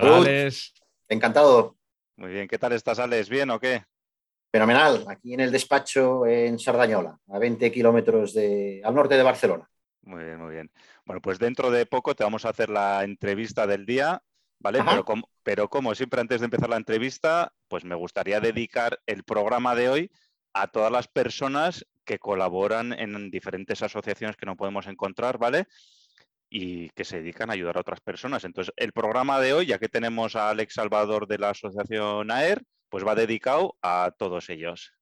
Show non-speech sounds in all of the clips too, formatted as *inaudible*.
Alex. Encantado, Muy bien, ¿qué tal estás Alex? ¿Bien o qué? fenomenal. Aquí en el despacho en Sardañola, a 20 kilómetros de, al norte de Barcelona. Muy bien, muy bien. Bueno, pues dentro de poco te vamos a hacer la entrevista del día, ¿vale? Pero como, pero como siempre antes de empezar la entrevista, pues me gustaría dedicar el programa de hoy a todas las personas que colaboran en diferentes asociaciones que no podemos encontrar, ¿vale? Y que se dedican a ayudar a otras personas. Entonces, el programa de hoy, ya que tenemos a Alex Salvador de la asociación AER, pues va dedicado a todos ellos.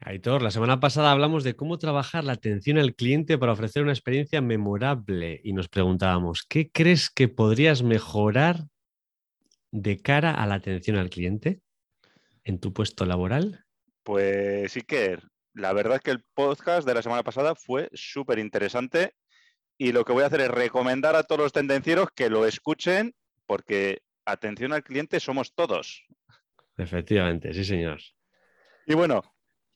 Aitor, la semana pasada hablamos de cómo trabajar la atención al cliente para ofrecer una experiencia memorable y nos preguntábamos, ¿qué crees que podrías mejorar de cara a la atención al cliente en tu puesto laboral? Pues Iker, la verdad es que el podcast de la semana pasada fue súper interesante y lo que voy a hacer es recomendar a todos los tendencieros que lo escuchen porque atención al cliente somos todos. Efectivamente, sí, señor. Y bueno,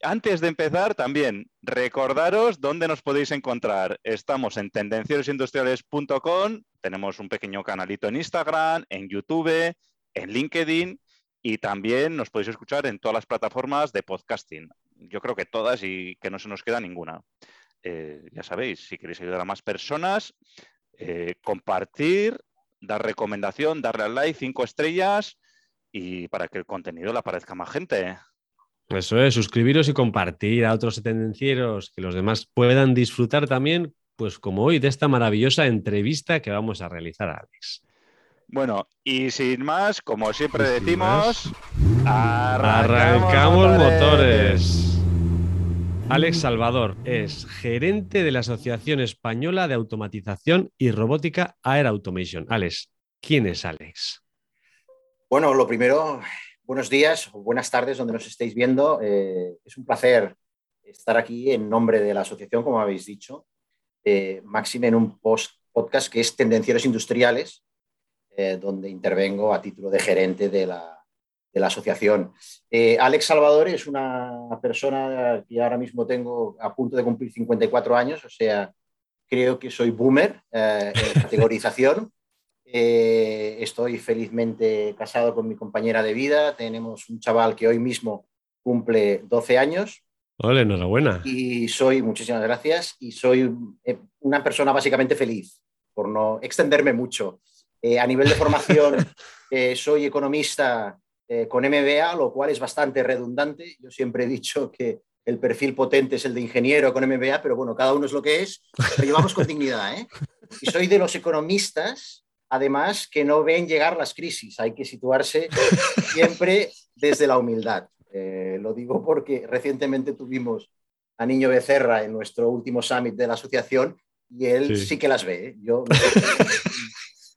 antes de empezar también recordaros dónde nos podéis encontrar. Estamos en tendencierosindustriales.com, tenemos un pequeño canalito en Instagram, en YouTube, en LinkedIn y también nos podéis escuchar en todas las plataformas de podcasting. Yo creo que todas y que no se nos queda ninguna. Eh, ya sabéis, si queréis ayudar a más personas, eh, compartir, dar recomendación, darle al like, cinco estrellas y para que el contenido le aparezca a más gente. Eso es, suscribiros y compartir a otros tendencieros que los demás puedan disfrutar también, pues como hoy, de esta maravillosa entrevista que vamos a realizar a Alex. Bueno, y sin más, como siempre decimos, Arrancamos motores. Alex Salvador es gerente de la Asociación Española de Automatización y Robótica Air Automation. Alex, ¿quién es Alex? Bueno, lo primero, buenos días o buenas tardes donde nos estéis viendo. Eh, es un placer estar aquí en nombre de la asociación, como habéis dicho. Eh, máxime en un post podcast que es Tendencieros Industriales, eh, donde intervengo a título de gerente de la, de la asociación. Eh, Alex Salvador es una persona que ahora mismo tengo a punto de cumplir 54 años, o sea, creo que soy boomer eh, en *laughs* categorización. Eh, estoy felizmente casado con mi compañera de vida. Tenemos un chaval que hoy mismo cumple 12 años Hola, enhorabuena. y soy, muchísimas gracias, y soy eh, una persona básicamente feliz, por no extenderme mucho. A nivel de formación, *laughs* soy economista eh, con MBA, lo cual es bastante redundante. Yo siempre he dicho que el perfil potente es el de ingeniero con MBA, pero bueno, cada uno es lo que es, lo llevamos con dignidad. ¿eh? Y soy de los economistas, además, que no ven llegar las crisis. Hay que situarse siempre desde la humildad. Eh, lo digo porque recientemente tuvimos a Niño Becerra en nuestro último summit de la asociación y él Sí. sí, que las ve. ¿eh? Yo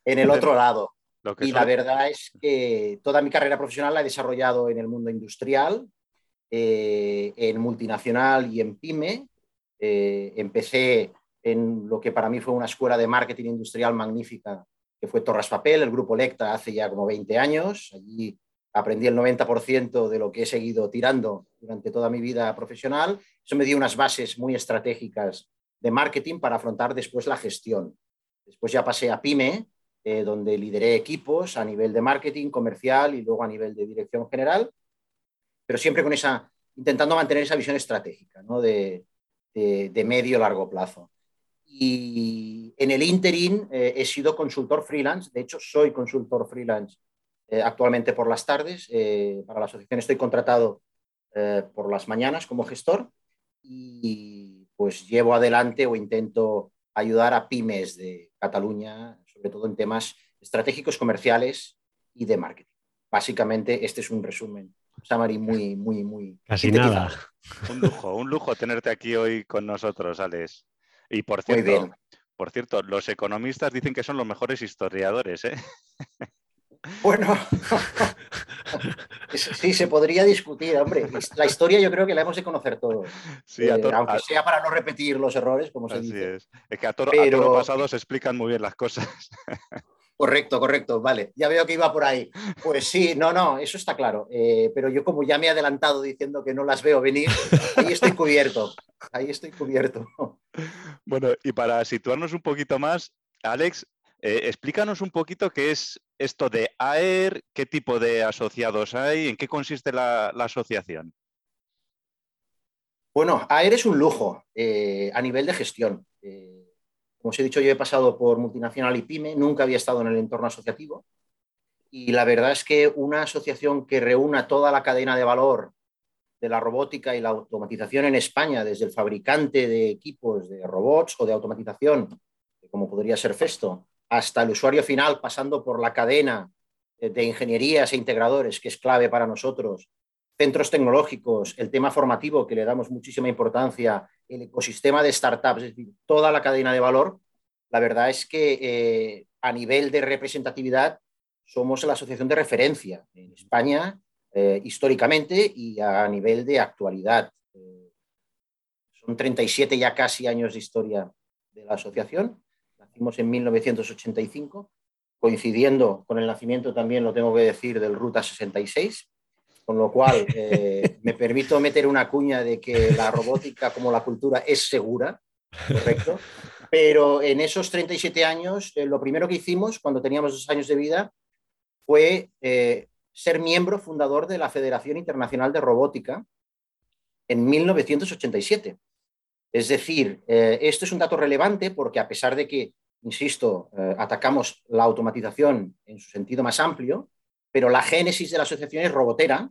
en el otro lado. Lo que Y la son- verdad es que toda mi carrera profesional la he desarrollado en el mundo industrial, eh, en multinacional y en pyme. Eh, empecé en lo que para mí fue una escuela de marketing industrial magnífica, que fue Torras Papel, el grupo Lecta, hace ya como 20 años. Allí aprendí el 90% de lo que he seguido tirando durante toda mi vida profesional. Eso me dio unas bases muy estratégicas de marketing para afrontar después la gestión. Después ya pasé a pyme, eh, donde lideré equipos a nivel de marketing comercial y luego a nivel de dirección general, pero siempre con esa, intentando mantener esa visión estratégica ¿no? de, de, de medio largo plazo. Y en el interim eh, he sido consultor freelance, de hecho soy consultor freelance eh, actualmente por las tardes, eh, para la asociación estoy contratado eh, por las mañanas como gestor y pues llevo adelante o intento ayudar a pymes de Cataluña, sobre todo en temas estratégicos, comerciales y de marketing. Básicamente, este es un resumen, Samari, muy, muy, muy. Casi nada. Un lujo, un lujo tenerte aquí hoy con nosotros, Alex. Y por Muy cierto, bien. Por cierto, los economistas dicen que son los mejores historiadores, ¿eh? *laughs* Bueno, *laughs* sí, se podría discutir, hombre. La historia yo creo que la hemos de conocer todos. Sí, eh, aunque sea para no repetir los errores, como se dice. Es. es que a toro, Pero... pasado se explican muy bien las cosas. *laughs* Correcto, correcto, vale. Ya veo que iba por ahí. Pues sí, no, no, eso está claro. Eh, pero yo como ya me he adelantado diciendo que no las veo venir, ahí estoy cubierto. Ahí estoy cubierto. *laughs* Bueno, y para situarnos un poquito más, Alex, eh, explícanos un poquito qué es esto de AER, qué tipo de asociados hay, en qué consiste la, asociación. Bueno, AER es un lujo eh, a nivel de gestión. Como os he dicho, yo he pasado por multinacional y pyme, nunca había estado en el entorno asociativo. Y la verdad es que una asociación que reúna toda la cadena de valor de la robótica y la automatización en España, desde el fabricante de equipos de robots o de automatización, como podría ser Festo, hasta el usuario final, pasando por la cadena de ingenierías e integradores, que es clave para nosotros, centros tecnológicos, el tema formativo, que le damos muchísima importancia, el ecosistema de startups, es decir, toda la cadena de valor, la verdad es que eh, a nivel de representatividad somos la asociación de referencia en España eh, históricamente y a nivel de actualidad. Eh, son 37 ya casi años de historia de la asociación. Nacimos en 1985, coincidiendo con el nacimiento también, lo tengo que decir, del Ruta 66 con lo cual *laughs* eh, me permito meter una cuña de que la robótica como la cultura es segura, correcto. Pero en esos 37 años, eh, lo primero que hicimos cuando teníamos dos años de vida fue eh, ser miembro fundador de la Federación Internacional de Robótica en 1987. Es decir, esto es un dato relevante porque a pesar de que, insisto, atacamos la automatización en su sentido más amplio, pero la génesis de la asociación es robotera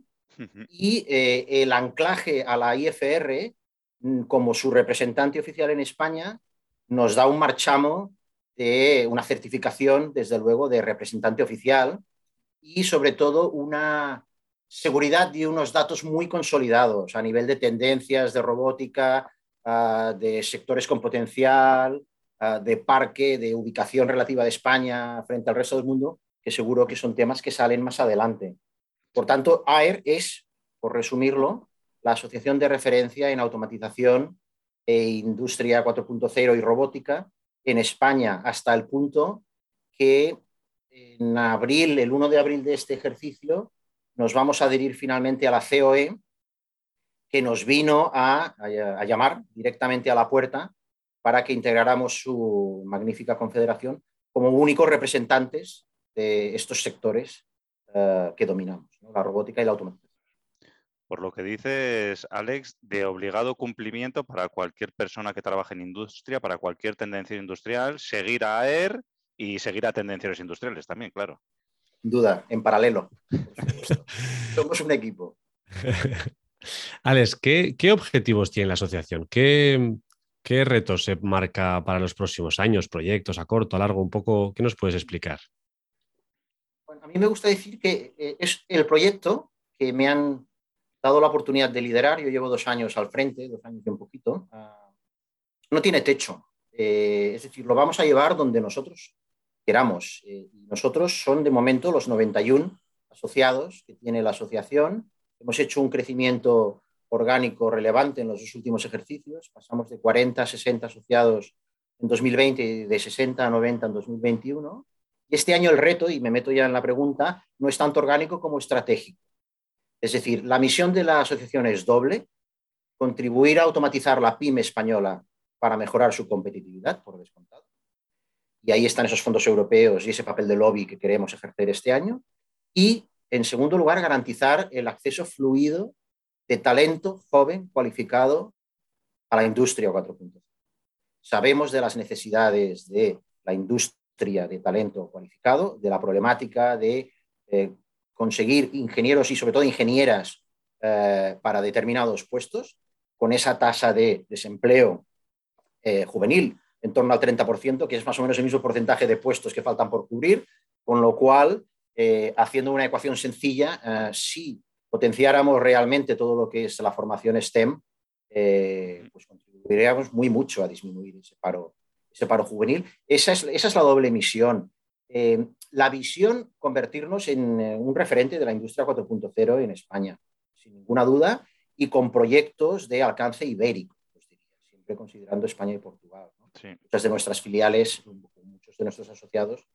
y eh, el anclaje a la IFR mm, como su representante oficial en España nos da un marchamo de una certificación, desde luego, de representante oficial y sobre todo una seguridad y unos datos muy consolidados a nivel de tendencias de robótica, ah, de sectores con potencial, de parque, de ubicación relativa de España frente al resto del mundo, que seguro que son temas que salen más adelante. Por tanto, AER es, por resumirlo, la asociación de referencia en automatización e industria 4.0 y robótica en España, hasta el punto que en abril, el 1 de abril de este ejercicio, nos vamos a adherir finalmente a la COE, que nos vino a, a llamar directamente a la puerta para que integráramos su magnífica confederación como únicos representantes de estos sectores eh, que dominamos, la robótica y la automatización. Por lo que dices, Alex, de obligado cumplimiento para cualquier persona que trabaje en industria, para cualquier tendencia industrial, seguir a AER y seguir a tendencias industriales también, claro. duda, en paralelo. *laughs* Somos un equipo. *laughs* Alex, ¿qué, objetivos tiene la asociación? ¿Qué, ¿Qué retos se marca para los próximos años, proyectos a corto, a largo? Un poco, ¿qué nos puedes explicar? a mí me gusta decir que eh, es el proyecto que me han dado la oportunidad de liderar. Yo llevo dos años al frente, dos años y un poquito. Ah, no tiene techo. Eh, es decir, lo vamos a llevar donde nosotros queramos. Eh, nosotros son de momento los 91 asociados que tiene la asociación. Hemos hecho un crecimiento orgánico relevante en los dos últimos ejercicios. Pasamos de 40 a 60 asociados en 2020 y de 60 a 90 en 2021. Este año el reto, y me meto ya en la pregunta, no es tanto orgánico como estratégico. Es decir, la misión de la asociación es doble, contribuir a automatizar la pyme española para mejorar su competitividad, por descontado. Y ahí están esos fondos europeos y ese papel de lobby que queremos ejercer este año. Y, en segundo lugar, garantizar el acceso fluido de talento joven, cualificado a la industria 4.0. Sabemos de las necesidades de la industria de talento cualificado, de la problemática de eh, conseguir ingenieros y sobre todo ingenieras eh, para determinados puestos, con esa tasa de desempleo eh, juvenil en torno al 30%, que es más o menos el mismo porcentaje de puestos que faltan por cubrir, con lo cual, haciendo una ecuación sencilla, si potenciáramos realmente todo lo que es la formación STEM, pues contribuiríamos muy mucho a disminuir ese paro ese paro juvenil. Esa es, esa es la doble misión. Eh, la visión, convertirnos en eh, un referente de la industria 4.0 en España, sin ninguna duda, y con proyectos de alcance ibérico, pues siempre considerando España y Portugal. Muchas de nuestras filiales, muchos de nuestros asociados,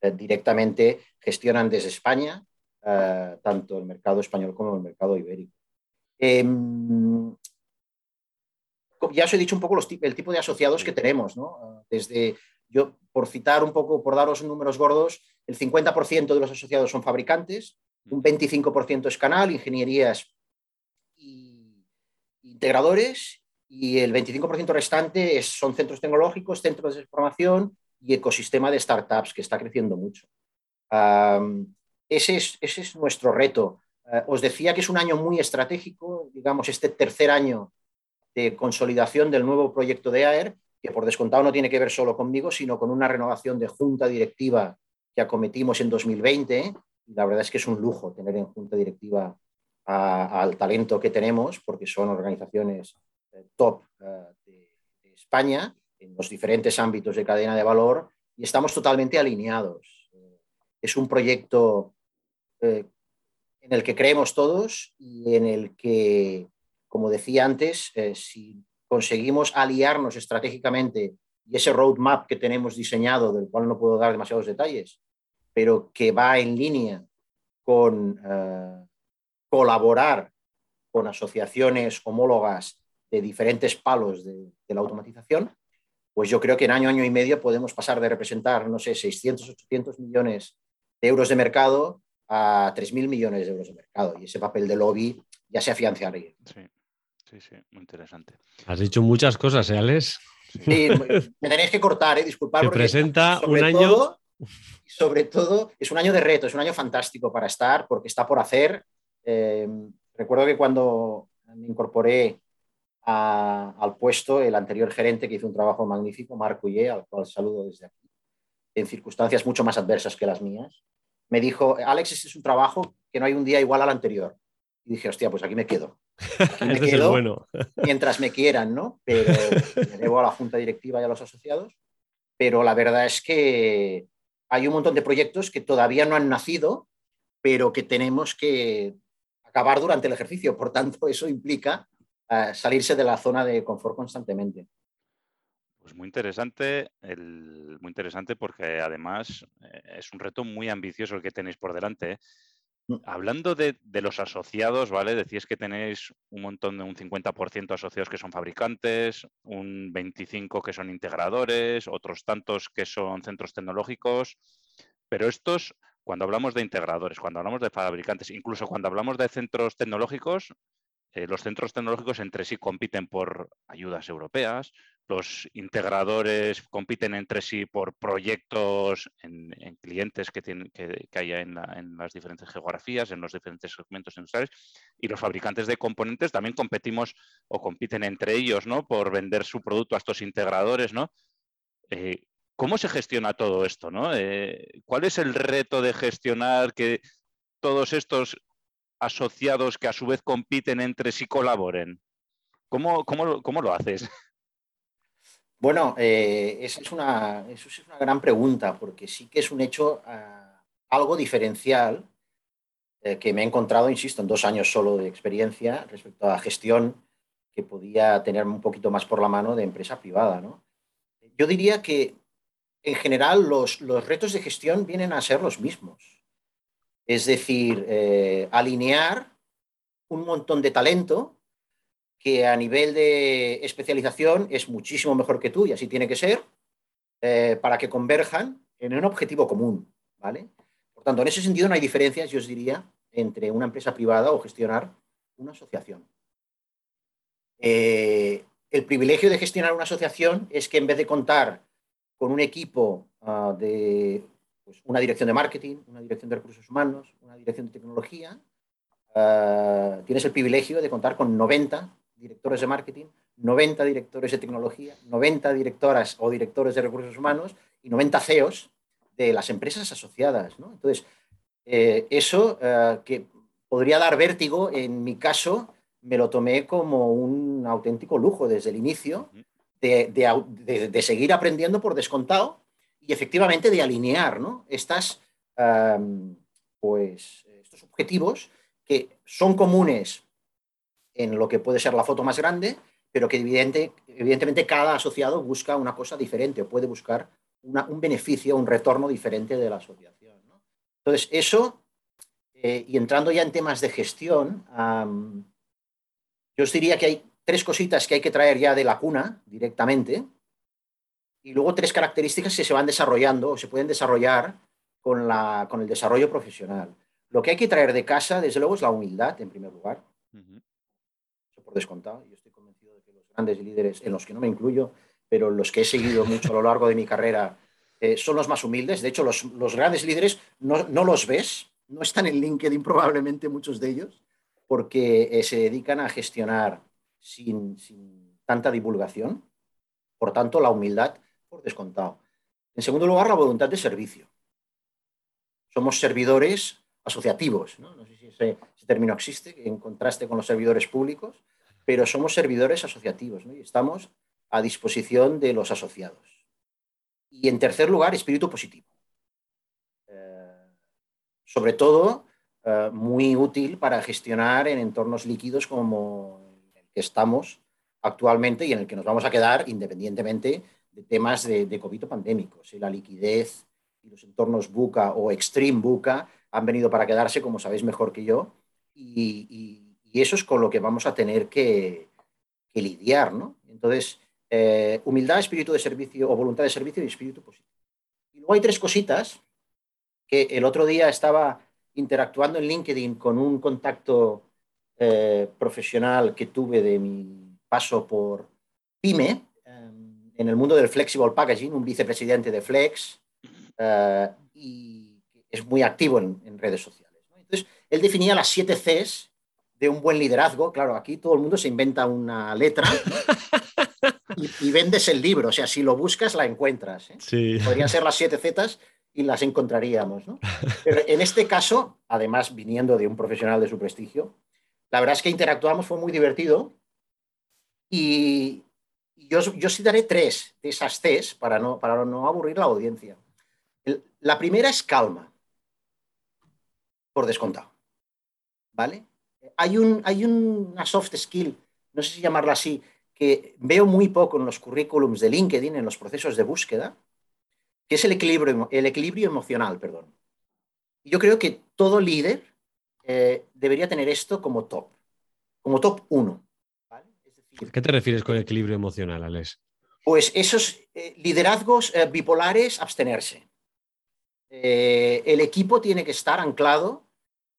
eh, directamente gestionan desde España tanto el mercado español como el mercado ibérico. Em, ya os he dicho un poco el tipo de asociados que tenemos, ¿no? Desde, yo, por citar un poco, por daros números gordos, el 50% de los asociados son fabricantes, un 25% es canal, ingenierías y integradores, y el 25% restante son centros tecnológicos, centros de formación y ecosistema de startups, que está creciendo mucho. Ese, es, ese, es, nuestro reto. Uh, os decía que es un año muy estratégico, digamos, este tercer año de consolidación del nuevo proyecto de AER, que por descontado no tiene que ver solo conmigo, sino con una renovación de junta directiva que acometimos en 2020. la verdad es que es un lujo tener en junta directiva al talento que tenemos, porque son organizaciones eh, top eh, de, España en los diferentes ámbitos de cadena de valor y estamos totalmente alineados. Eh, es un proyecto en el que creemos todos y en el que como decía antes, eh, si conseguimos aliarnos estratégicamente y ese roadmap que tenemos diseñado, del cual no puedo dar demasiados detalles, pero que va en línea con eh, colaborar con asociaciones homólogas de diferentes palos de, la automatización, pues yo creo que en año, año y medio podemos pasar de representar, no sé, 600, 800 millones de euros de mercado a 3.000 millones de euros de mercado. Y ese papel de lobby ya se afianzaría. Sí. Sí, sí, muy interesante. Has dicho muchas cosas, ¿eh, Alex? Sí, me tenéis que cortar, ¿eh? disculpad. Se presenta un año. sobre todo, es un año de reto, es un año fantástico para estar, porque está por hacer. Eh, recuerdo que cuando me incorporé al puesto, el anterior gerente que hizo un trabajo magnífico, Marco Ye, al cual saludo desde aquí, en circunstancias mucho más adversas que las mías, me dijo, Alex, este es un trabajo que no hay un día igual al anterior. Y dije, hostia, pues aquí me quedo. *laughs* me quedo bueno. *laughs* mientras me quieran, ¿no? Pero me debo a la junta directiva y a los asociados. Pero la verdad es que hay un montón de proyectos que todavía no han nacido, pero que tenemos que acabar durante el ejercicio. Por tanto, eso implica uh, salirse de la zona de confort constantemente. Pues muy interesante, el, muy interesante porque además eh, es un reto muy ambicioso el que tenéis por delante. ¿eh? Mm. Hablando de, los asociados, ¿vale? Decís que tenéis un montón de un 50% asociados que son fabricantes, un 25% que son integradores, otros tantos que son centros tecnológicos, pero estos, cuando hablamos de integradores, cuando hablamos de fabricantes, incluso cuando hablamos de centros tecnológicos, eh, los centros tecnológicos entre sí compiten por ayudas europeas, los integradores compiten entre sí por proyectos en, clientes que, tienen, que, haya en, las diferentes geografías, en los diferentes segmentos industriales, y los fabricantes de componentes también competimos o compiten entre ellos ¿no? por vender su producto a estos integradores. ¿no? Eh, ¿Cómo se gestiona todo esto? ¿no? Eh, ¿Cuál es el reto de gestionar que todos estos asociados que a su vez compiten entre sí colaboren? ¿Cómo, cómo, lo haces? *laughs* Bueno, eh, esa es una, eso es una gran pregunta, porque sí que es un hecho ah, algo diferencial eh, que me he encontrado, insisto, en dos años solo de experiencia respecto a gestión que podía tener un poquito más por la mano de empresa privada. ¿no? Yo diría que en general los, los retos de gestión vienen a ser los mismos. Es decir, eh, alinear un montón de talento que a nivel de especialización es muchísimo mejor que tú y así tiene que ser, eh, para que converjan en un objetivo común. ¿vale? Por tanto, en ese sentido no hay diferencias, yo os diría, entre una empresa privada o gestionar una asociación. Eh, el privilegio de gestionar una asociación es que en vez de contar con un equipo ah, de pues, una dirección de marketing, una dirección de recursos humanos, una dirección de tecnología. Eh, tienes el privilegio de contar con 90 directores de marketing, 90 directores de tecnología, 90 directoras o directores de recursos humanos y 90 CEOs de las empresas asociadas. Entonces, eh, eso eh, que podría dar vértigo, en mi caso, me lo tomé como un auténtico lujo desde el inicio de, seguir aprendiendo por descontado y efectivamente de alinear ¿no? Estas, pues, estos objetivos que son comunes en lo que puede ser la foto más grande, pero que evidente, evidentemente cada asociado busca una cosa diferente o puede buscar un beneficio, un retorno diferente de la asociación. Entonces, eso, eh, y entrando ya en temas de gestión, yo os diría que hay tres cositas que hay que traer ya de la cuna directamente, y luego tres características que se van desarrollando o se pueden desarrollar con, la, con el desarrollo profesional. Lo que hay que traer de casa, desde luego, es la humildad, en primer lugar. Eso por descontado. Yo estoy convencido de que los grandes líderes, en los que no me incluyo, pero los que he seguido mucho a lo largo de mi carrera, eh, son los más humildes. De hecho, los, grandes líderes no, los ves, no están en LinkedIn probablemente muchos de ellos, porque eh, se dedican a gestionar sin, tanta divulgación. Por tanto, la humildad por descontado. En segundo lugar, la voluntad de servicio. Somos servidores asociativos, no, sé si ese, término existe, en contraste con los servidores públicos, pero somos servidores asociativos y estamos a disposición de los asociados. Y en tercer lugar, espíritu positivo. Eh, sobre todo, eh, muy útil para gestionar en entornos líquidos como el que estamos actualmente y en el que nos vamos a quedar independientemente de temas de, de COVID pandémicos. La liquidez y los entornos buca o extreme buca han venido para quedarse, como sabéis mejor que yo, y, eso es con lo que vamos a tener que, lidiar, ¿no? Entonces, eh, humildad, espíritu de servicio o voluntad de servicio y espíritu positivo. Y luego hay tres cositas que el otro día estaba interactuando en LinkedIn con un contacto eh, profesional que tuve de mi paso por PyME, eh, en el mundo del flexible packaging, un vicepresidente de Flex, y es muy activo en, redes sociales. Entonces, él definía las siete Cs de un buen liderazgo. Claro, aquí todo el mundo se inventa una letra y, vendes el libro. O sea, si lo buscas, la encuentras. ¿eh? Podrían ser las siete Cs y las encontraríamos. Pero en este caso, además, viniendo de un profesional de su prestigio, la verdad es que interactuamos, fue muy divertido. Y yo, yo citaré tres de esas Cs para no, para no aburrir la audiencia. La primera es calma por descontado. ¿Vale? Hay, un, hay una soft skill, no sé si llamarla así, que veo muy poco en los currículums de LinkedIn, en los procesos de búsqueda, que es el equilibrio, el equilibrio emocional, perdón. Yo creo que todo líder eh, debería tener esto como top, como top uno. ¿Qué te refieres con equilibrio emocional, Alex? Pues esos eh, liderazgos eh, bipolares, abstenerse. Eh, el equipo tiene que estar anclado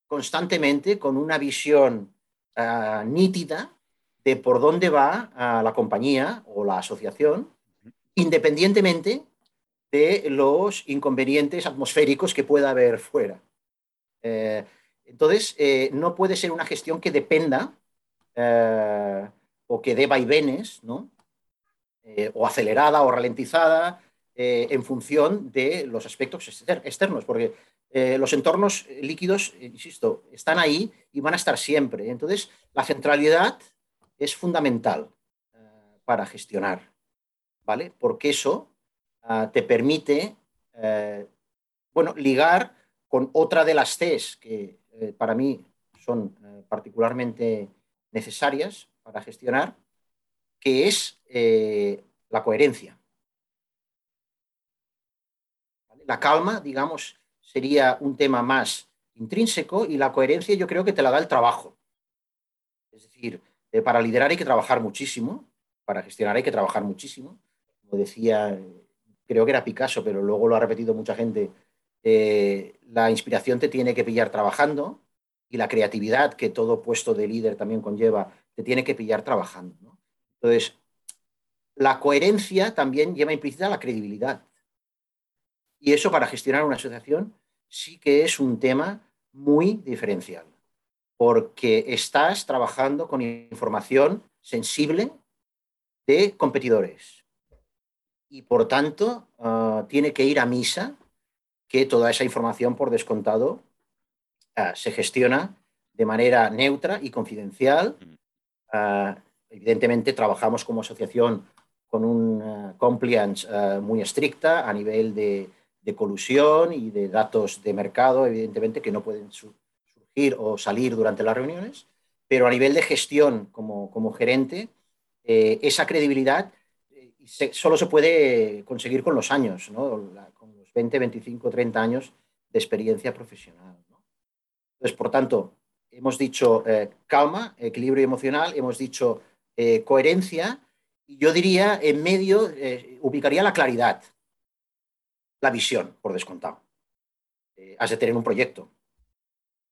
constantemente con una visión ah, nítida de por dónde va ah, la compañía o la asociación, independientemente de los inconvenientes atmosféricos que pueda haber fuera. Entonces, no puede ser una gestión que dependa o que dé vaivenes, ¿no? o acelerada o ralentizada eh, en función de los aspectos externos, porque eh, los entornos líquidos, eh, insisto, están ahí y van a estar siempre. Entonces, la centralidad es fundamental para gestionar, ¿vale? Porque eso ah, te permite, bueno, ligar con otra de las Cs que para mí son particularmente necesarias para gestionar, que es la coherencia. La calma, digamos, sería un tema más intrínseco y la coherencia yo creo que te la da el trabajo. Es decir, eh, para liderar hay que trabajar muchísimo, para gestionar hay que trabajar muchísimo. Como decía, creo que era Picasso, pero luego lo ha repetido mucha gente, eh, la inspiración te tiene que pillar trabajando y la creatividad que todo puesto de líder también conlleva, tiene que pillar trabajando. Entonces, la coherencia también lleva implícita la credibilidad. Y eso para gestionar una asociación sí que es un tema muy diferencial, porque estás trabajando con información sensible de competidores. Y por tanto, ah, tiene que ir a misa que toda esa información, por descontado, ah, se gestiona de manera neutra y confidencial. Ah, evidentemente, trabajamos como asociación con una compliance muy estricta a nivel de, de, colusión y de datos de mercado, evidentemente, que no pueden surgir o salir durante las reuniones, pero a nivel de gestión como, como gerente, esa credibilidad solo se puede conseguir con los años, ¿no? con los 20, 25, 30 años de experiencia profesional. Entonces, por tanto, hemos dicho eh, calma, equilibrio emocional, hemos dicho eh, coherencia, y yo diría en medio eh, ubicaría la claridad, la visión, por descontado. has de tener un proyecto.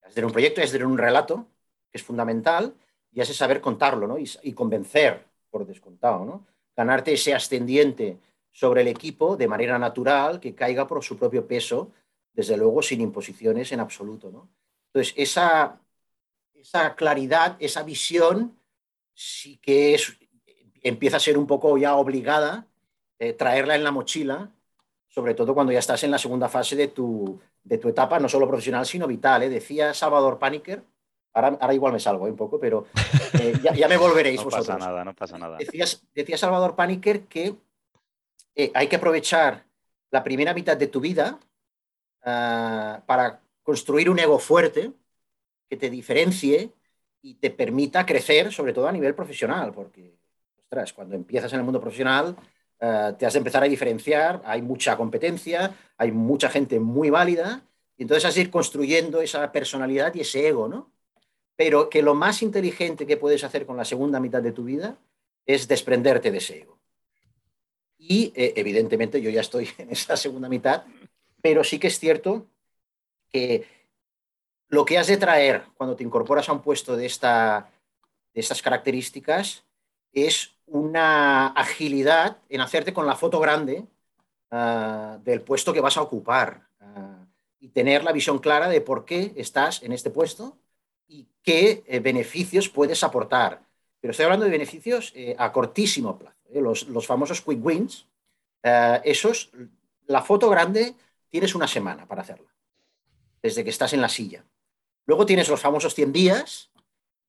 Has de tener un proyecto, has de tener un relato, que es fundamental, y has de saber contarlo ¿no? y, y convencer, por descontado. ¿no? ganarte ese ascendiente sobre el equipo de manera natural, que caiga por su propio peso, desde luego sin imposiciones en absoluto. ¿no? Entonces, esa, esa claridad, esa visión, sí que es, empieza a ser un poco ya obligada eh, traerla en la mochila, sobre todo cuando ya estás en la segunda fase de tu, de tu etapa, no solo profesional, sino vital. ¿eh? Decía Salvador Paniker, Ahora, igual me salgo un poco, pero eh, ya, me volveréis no vosotros. *laughs* No pasa nada, no pasa nada. Decía, Salvador Paniker que eh, hay que aprovechar la primera mitad de tu vida ah, para construir un ego fuerte que te diferencie y te permita crecer, sobre todo a nivel profesional, porque, ostras, cuando empiezas en el mundo profesional, ah, te has de empezar a diferenciar, hay mucha competencia, hay mucha gente muy válida, y entonces has de ir construyendo esa personalidad y ese ego, ¿no? pero que lo más inteligente que puedes hacer con la segunda mitad de tu vida es desprenderte de ese ego. Y eh, evidentemente yo ya estoy *laughs* en esa segunda mitad, pero sí que es cierto que lo que has de traer cuando te incorporas a un puesto de, esta, de estas características es una agilidad en hacerte con la foto grande ah, del puesto que vas a ocupar ah, y tener la visión clara de por qué estás en este puesto y qué eh, beneficios puedes aportar. Pero estoy hablando de beneficios eh, a cortísimo plazo, ¿eh? los, los, famosos quick wins. esos, la foto grande tienes una semana para hacerla, desde que estás en la silla. Luego tienes los famosos 100 días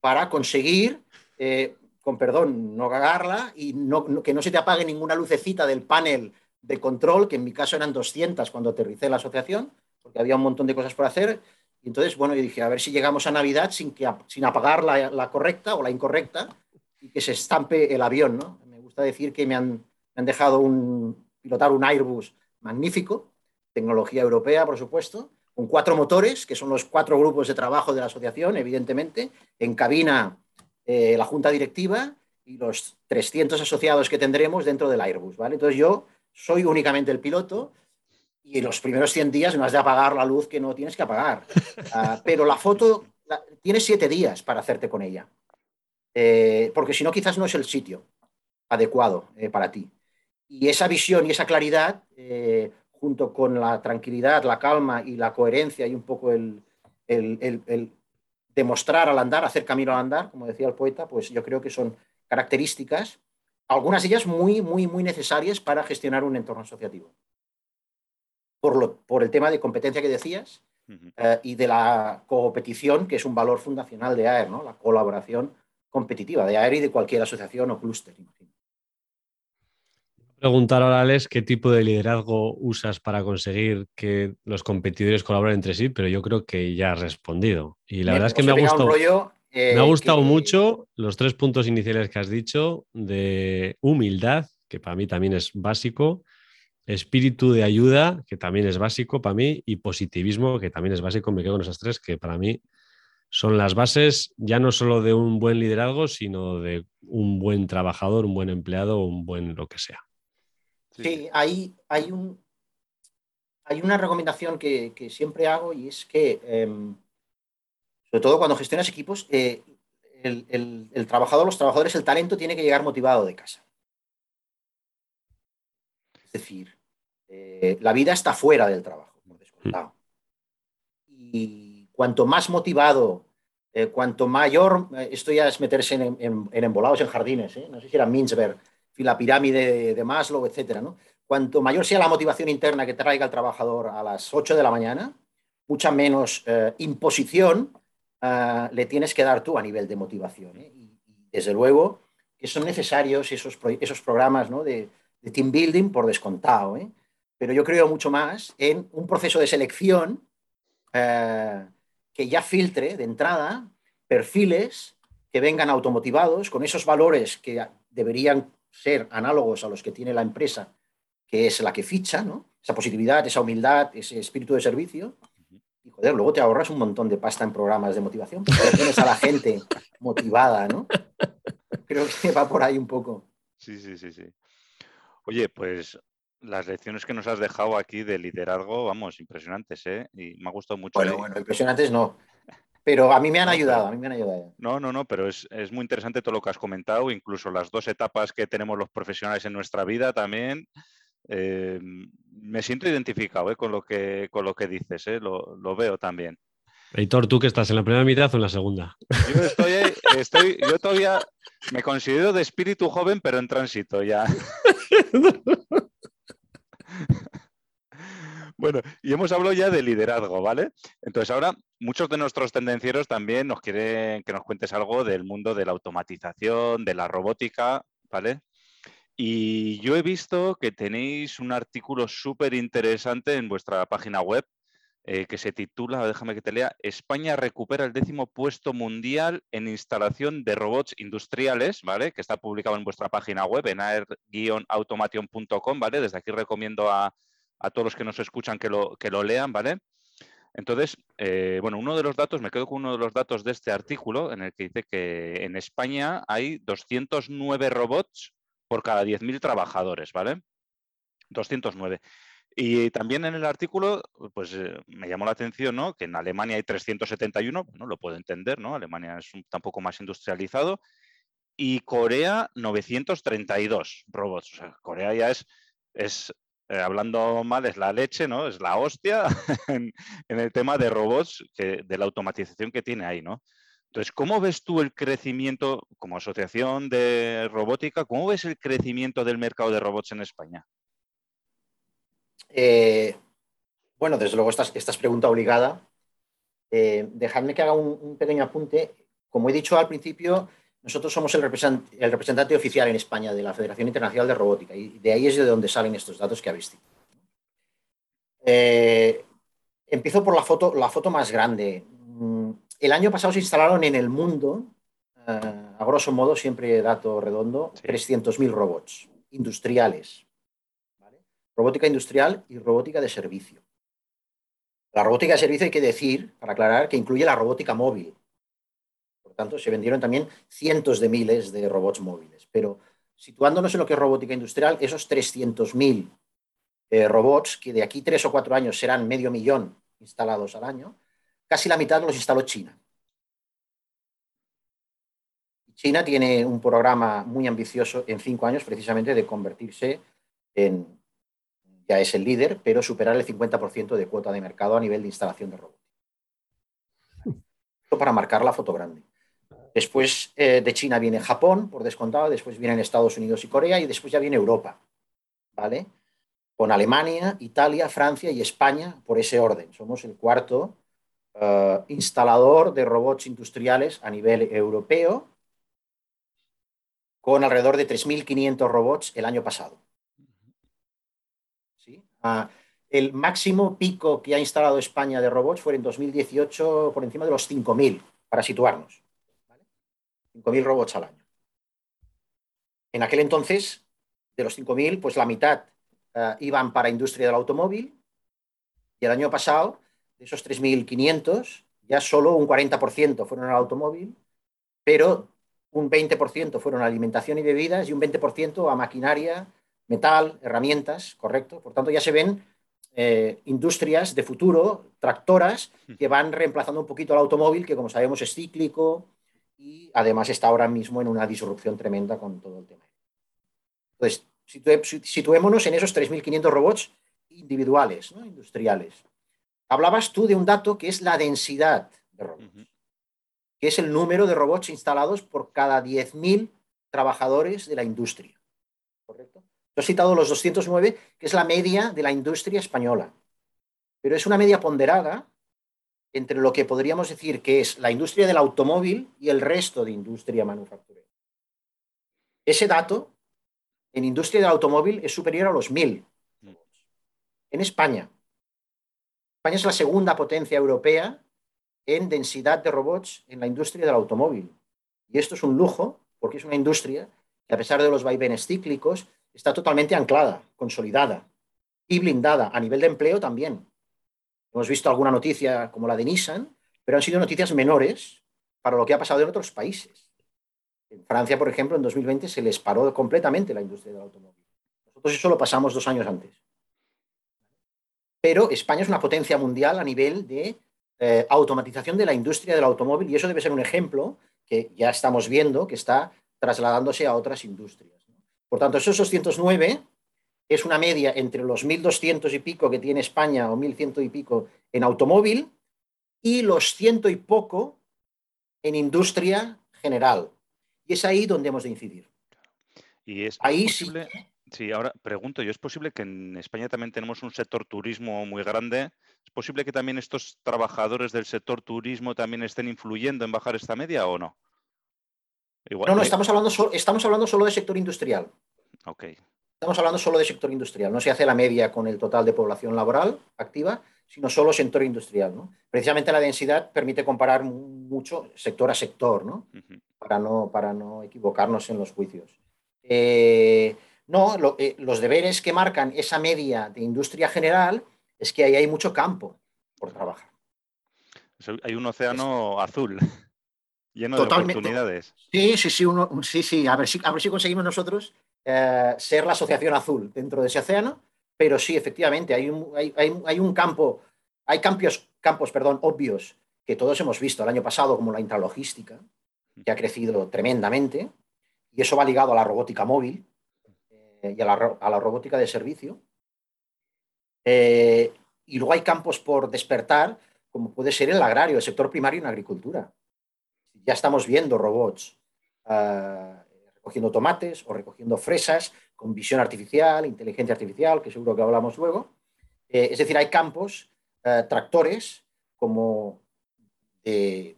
para conseguir, con perdón, no cagarla y no, que no se te apague ninguna lucecita del panel de control, que en mi caso eran 200 cuando aterricé la asociación, porque había un montón de cosas por hacer y entonces, bueno, yo dije, a ver si llegamos a Navidad sin, que, sin apagar la, correcta o la incorrecta y que se estampe el avión, ¿no? Me gusta decir que me han, dejado un, pilotar un Airbus magnífico, tecnología europea, por supuesto, con cuatro motores, que son los cuatro grupos de trabajo de la asociación, evidentemente, en cabina eh, la junta directiva y los 300 asociados que tendremos dentro del Airbus, ¿vale? Entonces yo soy únicamente el piloto y los primeros 100 días no has de apagar la luz que no tienes que apagar. Ah, *laughs* pero la foto, tienes siete días para hacerte con ella. Eh, porque si no, quizás no es el sitio adecuado eh, para ti. Y esa visión y esa claridad, eh, junto con la tranquilidad, la calma y la coherencia y un poco el, el, demostrar al andar, hacer camino al andar, como decía el poeta, pues yo creo que son características, algunas de ellas muy, muy, muy necesarias para gestionar un entorno asociativo por, el tema de competencia que decías eh, y de la competición, que es un valor fundacional de AER, ¿no? la colaboración competitiva de AER y de cualquier asociación o clúster. Preguntar ahora, Alex, qué tipo de liderazgo usas para conseguir que los competidores colaboren entre sí, pero yo creo que ya has respondido. Y la verdad es que me ha gustado, me ha gustado mucho los tres puntos iniciales que has dicho de humildad, que para mí también es básico, espíritu de ayuda, que también es básico para mí, y positivismo, que también es básico, me quedo con esas tres, que para mí son las bases ya no solo de un buen liderazgo, sino de un buen trabajador, un buen empleado, un buen lo que sea. Sí, hay, hay, un, hay una recomendación que, siempre hago y es que, em, sobre todo cuando gestionas equipos, eh, el, el trabajador, los trabajadores, el talento tiene que llegar motivado de casa. Es decir, eh, la vida está fuera del trabajo, por descontado. Y cuanto más motivado, eh, cuanto mayor, eh, esto ya es meterse en, embolados en jardines, no sé si era Mintzberg, la pirámide de Maslow, etcétera, ¿no? Cuanto mayor sea la motivación interna que traiga el trabajador a las 8 de la mañana, mucha menos imposición le tienes que dar tú a nivel de motivación. y, desde luego, que son necesarios esos, esos programas ¿no? de, team building por descontado. ¿eh? Pero yo creo mucho más en un proceso de selección eh, que ya filtre de entrada perfiles que vengan automotivados con esos valores que deberían ser análogos a los que tiene la empresa, que es la que ficha, ¿no? esa positividad, esa humildad, ese espíritu de servicio. Y joder, luego te ahorras un montón de pasta en programas de motivación, porque tienes a la gente *laughs* motivada, ¿no? Creo que va por ahí un poco. Sí, sí, sí, sí. Oye, pues las lecciones que nos has dejado aquí de liderazgo, vamos, impresionantes, ¿eh? Y me ha gustado mucho. Bueno, bueno, impresionantes no. Pero a mí me han ayudado, a mí me han ayudado. No, no, no, pero es, muy interesante todo lo que has comentado, incluso las dos etapas que tenemos los profesionales en nuestra vida también. Eh, me siento identificado eh, con, lo que, con lo que dices, eh, lo, lo, veo también. Heitor, ¿tú que estás en la primera mitad o en la segunda? Yo *laughs* estoy, estoy, yo todavía me considero de espíritu joven, pero en tránsito ya. *laughs* Bueno, y hemos hablado ya de liderazgo, ¿vale? Entonces ahora muchos de nuestros tendencieros también nos quieren que nos cuentes algo del mundo de la automatización, de la robótica, ¿vale? Y yo he visto que tenéis un artículo súper interesante en vuestra página web eh, que se titula, déjame que te lea, España recupera el décimo puesto mundial en instalación de robots industriales, ¿vale? Que está publicado en vuestra página web, en air-automation.com, ¿vale? Desde aquí recomiendo a, a todos los que nos escuchan que lo, que lo lean, ¿vale? Entonces, eh, bueno, uno de los datos, me quedo con uno de los datos de este artículo en el que dice que en España hay 209 robots por cada 10.000 trabajadores, ¿vale? 209. Y también en el artículo, pues eh, me llamó la atención, ¿no? Que en Alemania hay 371, bueno, lo puedo entender, ¿no? Alemania es un, tampoco más industrializado. Y Corea, 932 robots. O sea, Corea ya es, es eh, hablando mal, es la leche, ¿no? Es la hostia *laughs* en, el tema de robots, de la automatización que tiene ahí, ¿no? Entonces, ¿cómo ves tú el crecimiento como asociación de robótica? ¿Cómo ves el crecimiento del mercado de robots en España? Eh, bueno, desde luego esta, esta es pregunta obligada. Eh, dejadme que haga un, pequeño apunte. Como he dicho al principio, nosotros somos el, representante oficial en España de la Federación Internacional de Robótica y de ahí es de donde salen estos datos que habéis visto. Eh, empiezo por la foto, la foto más grande. Mm, el año pasado se instalaron en el mundo, eh, a grosso modo, siempre dato redondo, 300.000 robots industriales. Robótica industrial y robótica de servicio. La robótica de servicio hay que decir, para aclarar, que incluye la robótica móvil, tanto, se vendieron también cientos de miles de robots móviles. Pero situándonos en lo que es robótica industrial, esos 300.000 eh, robots, que de aquí tres o cuatro años serán medio millón instalados al año, casi la mitad los instaló China. China tiene un programa muy ambicioso en cinco años, precisamente, de convertirse en, ya es el líder, pero superar el 50% de cuota de mercado a nivel de instalación de robots. Esto para marcar la foto grande. Después eh, de China viene Japón, por descontado, después vienen Estados Unidos y Corea y después ya viene Europa, ¿vale? Con Alemania, Italia, Francia y España por ese orden. Somos el cuarto eh, instalador de robots industriales a nivel europeo, con alrededor de 3.500 robots el año pasado. Ah, el máximo pico que ha instalado España de robots fue en 2018 por encima de los 5.000, para situarnos. 5.000 robots al año. En aquel entonces, de los 5.000, pues la mitad eh, iban para industria del automóvil y el año pasado, de esos 3.500, ya solo un 40% fueron al automóvil, pero un 20% fueron a alimentación y bebidas y un 20% a maquinaria, metal, herramientas, correcto. Por tanto, ya se ven eh, industrias de futuro, tractoras, que van reemplazando un poquito al automóvil, que como sabemos es cíclico, y además está ahora mismo en una disrupción tremenda con todo el tema. Entonces, situémonos en esos 3.500 robots individuales, industriales. Hablabas tú de un dato que es la densidad de robots, que es el número de robots instalados por cada 10.000 trabajadores de la industria. ¿Correcto? Tú has citado los 209, que es la media de la industria española. Pero es una media ponderada entre lo que podríamos decir que es la industria del automóvil y el resto de industria manufacturera. Ese dato en industria del automóvil es superior a los 1.000 en España. España es la segunda potencia europea en densidad de robots en la industria del automóvil. Y esto es un lujo, porque es una industria que a pesar de los vaivenes cíclicos, está totalmente anclada, consolidada y blindada a nivel de empleo también. Hemos visto alguna noticia como la de Nissan, pero han sido noticias menores para lo que ha pasado en otros países. En Francia, por ejemplo, en 2020 se les paró completamente la industria del automóvil. Nosotros eso lo pasamos dos años antes. Pero España es una potencia mundial a nivel de eh, automatización de la industria del automóvil y eso debe ser un ejemplo que ya estamos viendo que está trasladándose a otras industrias. Por tanto, esos 209 es una media entre los 1.200 y pico que tiene España o 1.100 y pico en automóvil y los ciento y poco en industria general. Y es ahí donde hemos de incidir. Y es ahí posible, sí. ahora pregunto yo, ¿es posible que en España también tenemos un sector turismo muy grande? ¿Es posible que también estos trabajadores del sector turismo también estén influyendo en bajar esta media o no? no, no, estamos hablando, estamos hablando solo de sector industrial. Ok. Estamos hablando solo de sector industrial. No se hace la media con el total de población laboral activa, sino solo sector industrial. ¿no? Precisamente la densidad permite comparar mucho sector a sector, ¿no? para, no para no equivocarnos en los juicios. Eh, no, eh, los deberes que marcan esa media de industria general es que ahí hay mucho campo por trabajar. Hay un océano azul lleno de oportunidades. Sí, sí, sí, sí, sí. A ver si, a ver si conseguimos nosotros eh, ser la asociación azul dentro de ese océano pero sí, efectivamente, hay un, hay, un campo, hay campos, campos perdón, obvios que todos hemos visto el año pasado, como la intralogística, que ha crecido tremendamente, y eso va ligado a la robótica móvil eh, y a la, robótica de servicio. Eh, y luego hay campos por despertar, como puede ser el agrario, el sector primario en agricultura. Ya estamos viendo robots eh, recogiendo tomates o recogiendo fresas con visión artificial, inteligencia artificial, que seguro que hablamos luego. Eh, es decir, hay campos, eh, tractores, como de,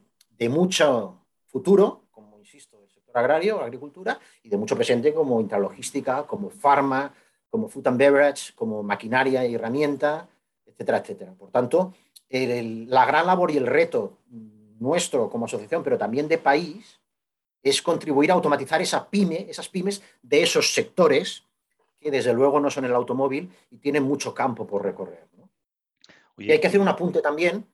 mucho futuro, como insisto, el sector agrario, agricultura, y de mucho presente como intralogística, como farma, como food and beverage, como maquinaria y herramienta, etcétera, etcétera. Por tanto, la gran labor y el reto nuestro como asociación, pero también de país, es contribuir a automatizar esa pyme, esas pymes de esos sectores que desde luego no son el automóvil y tienen mucho campo por recorrer. y hay que hacer un apunte también,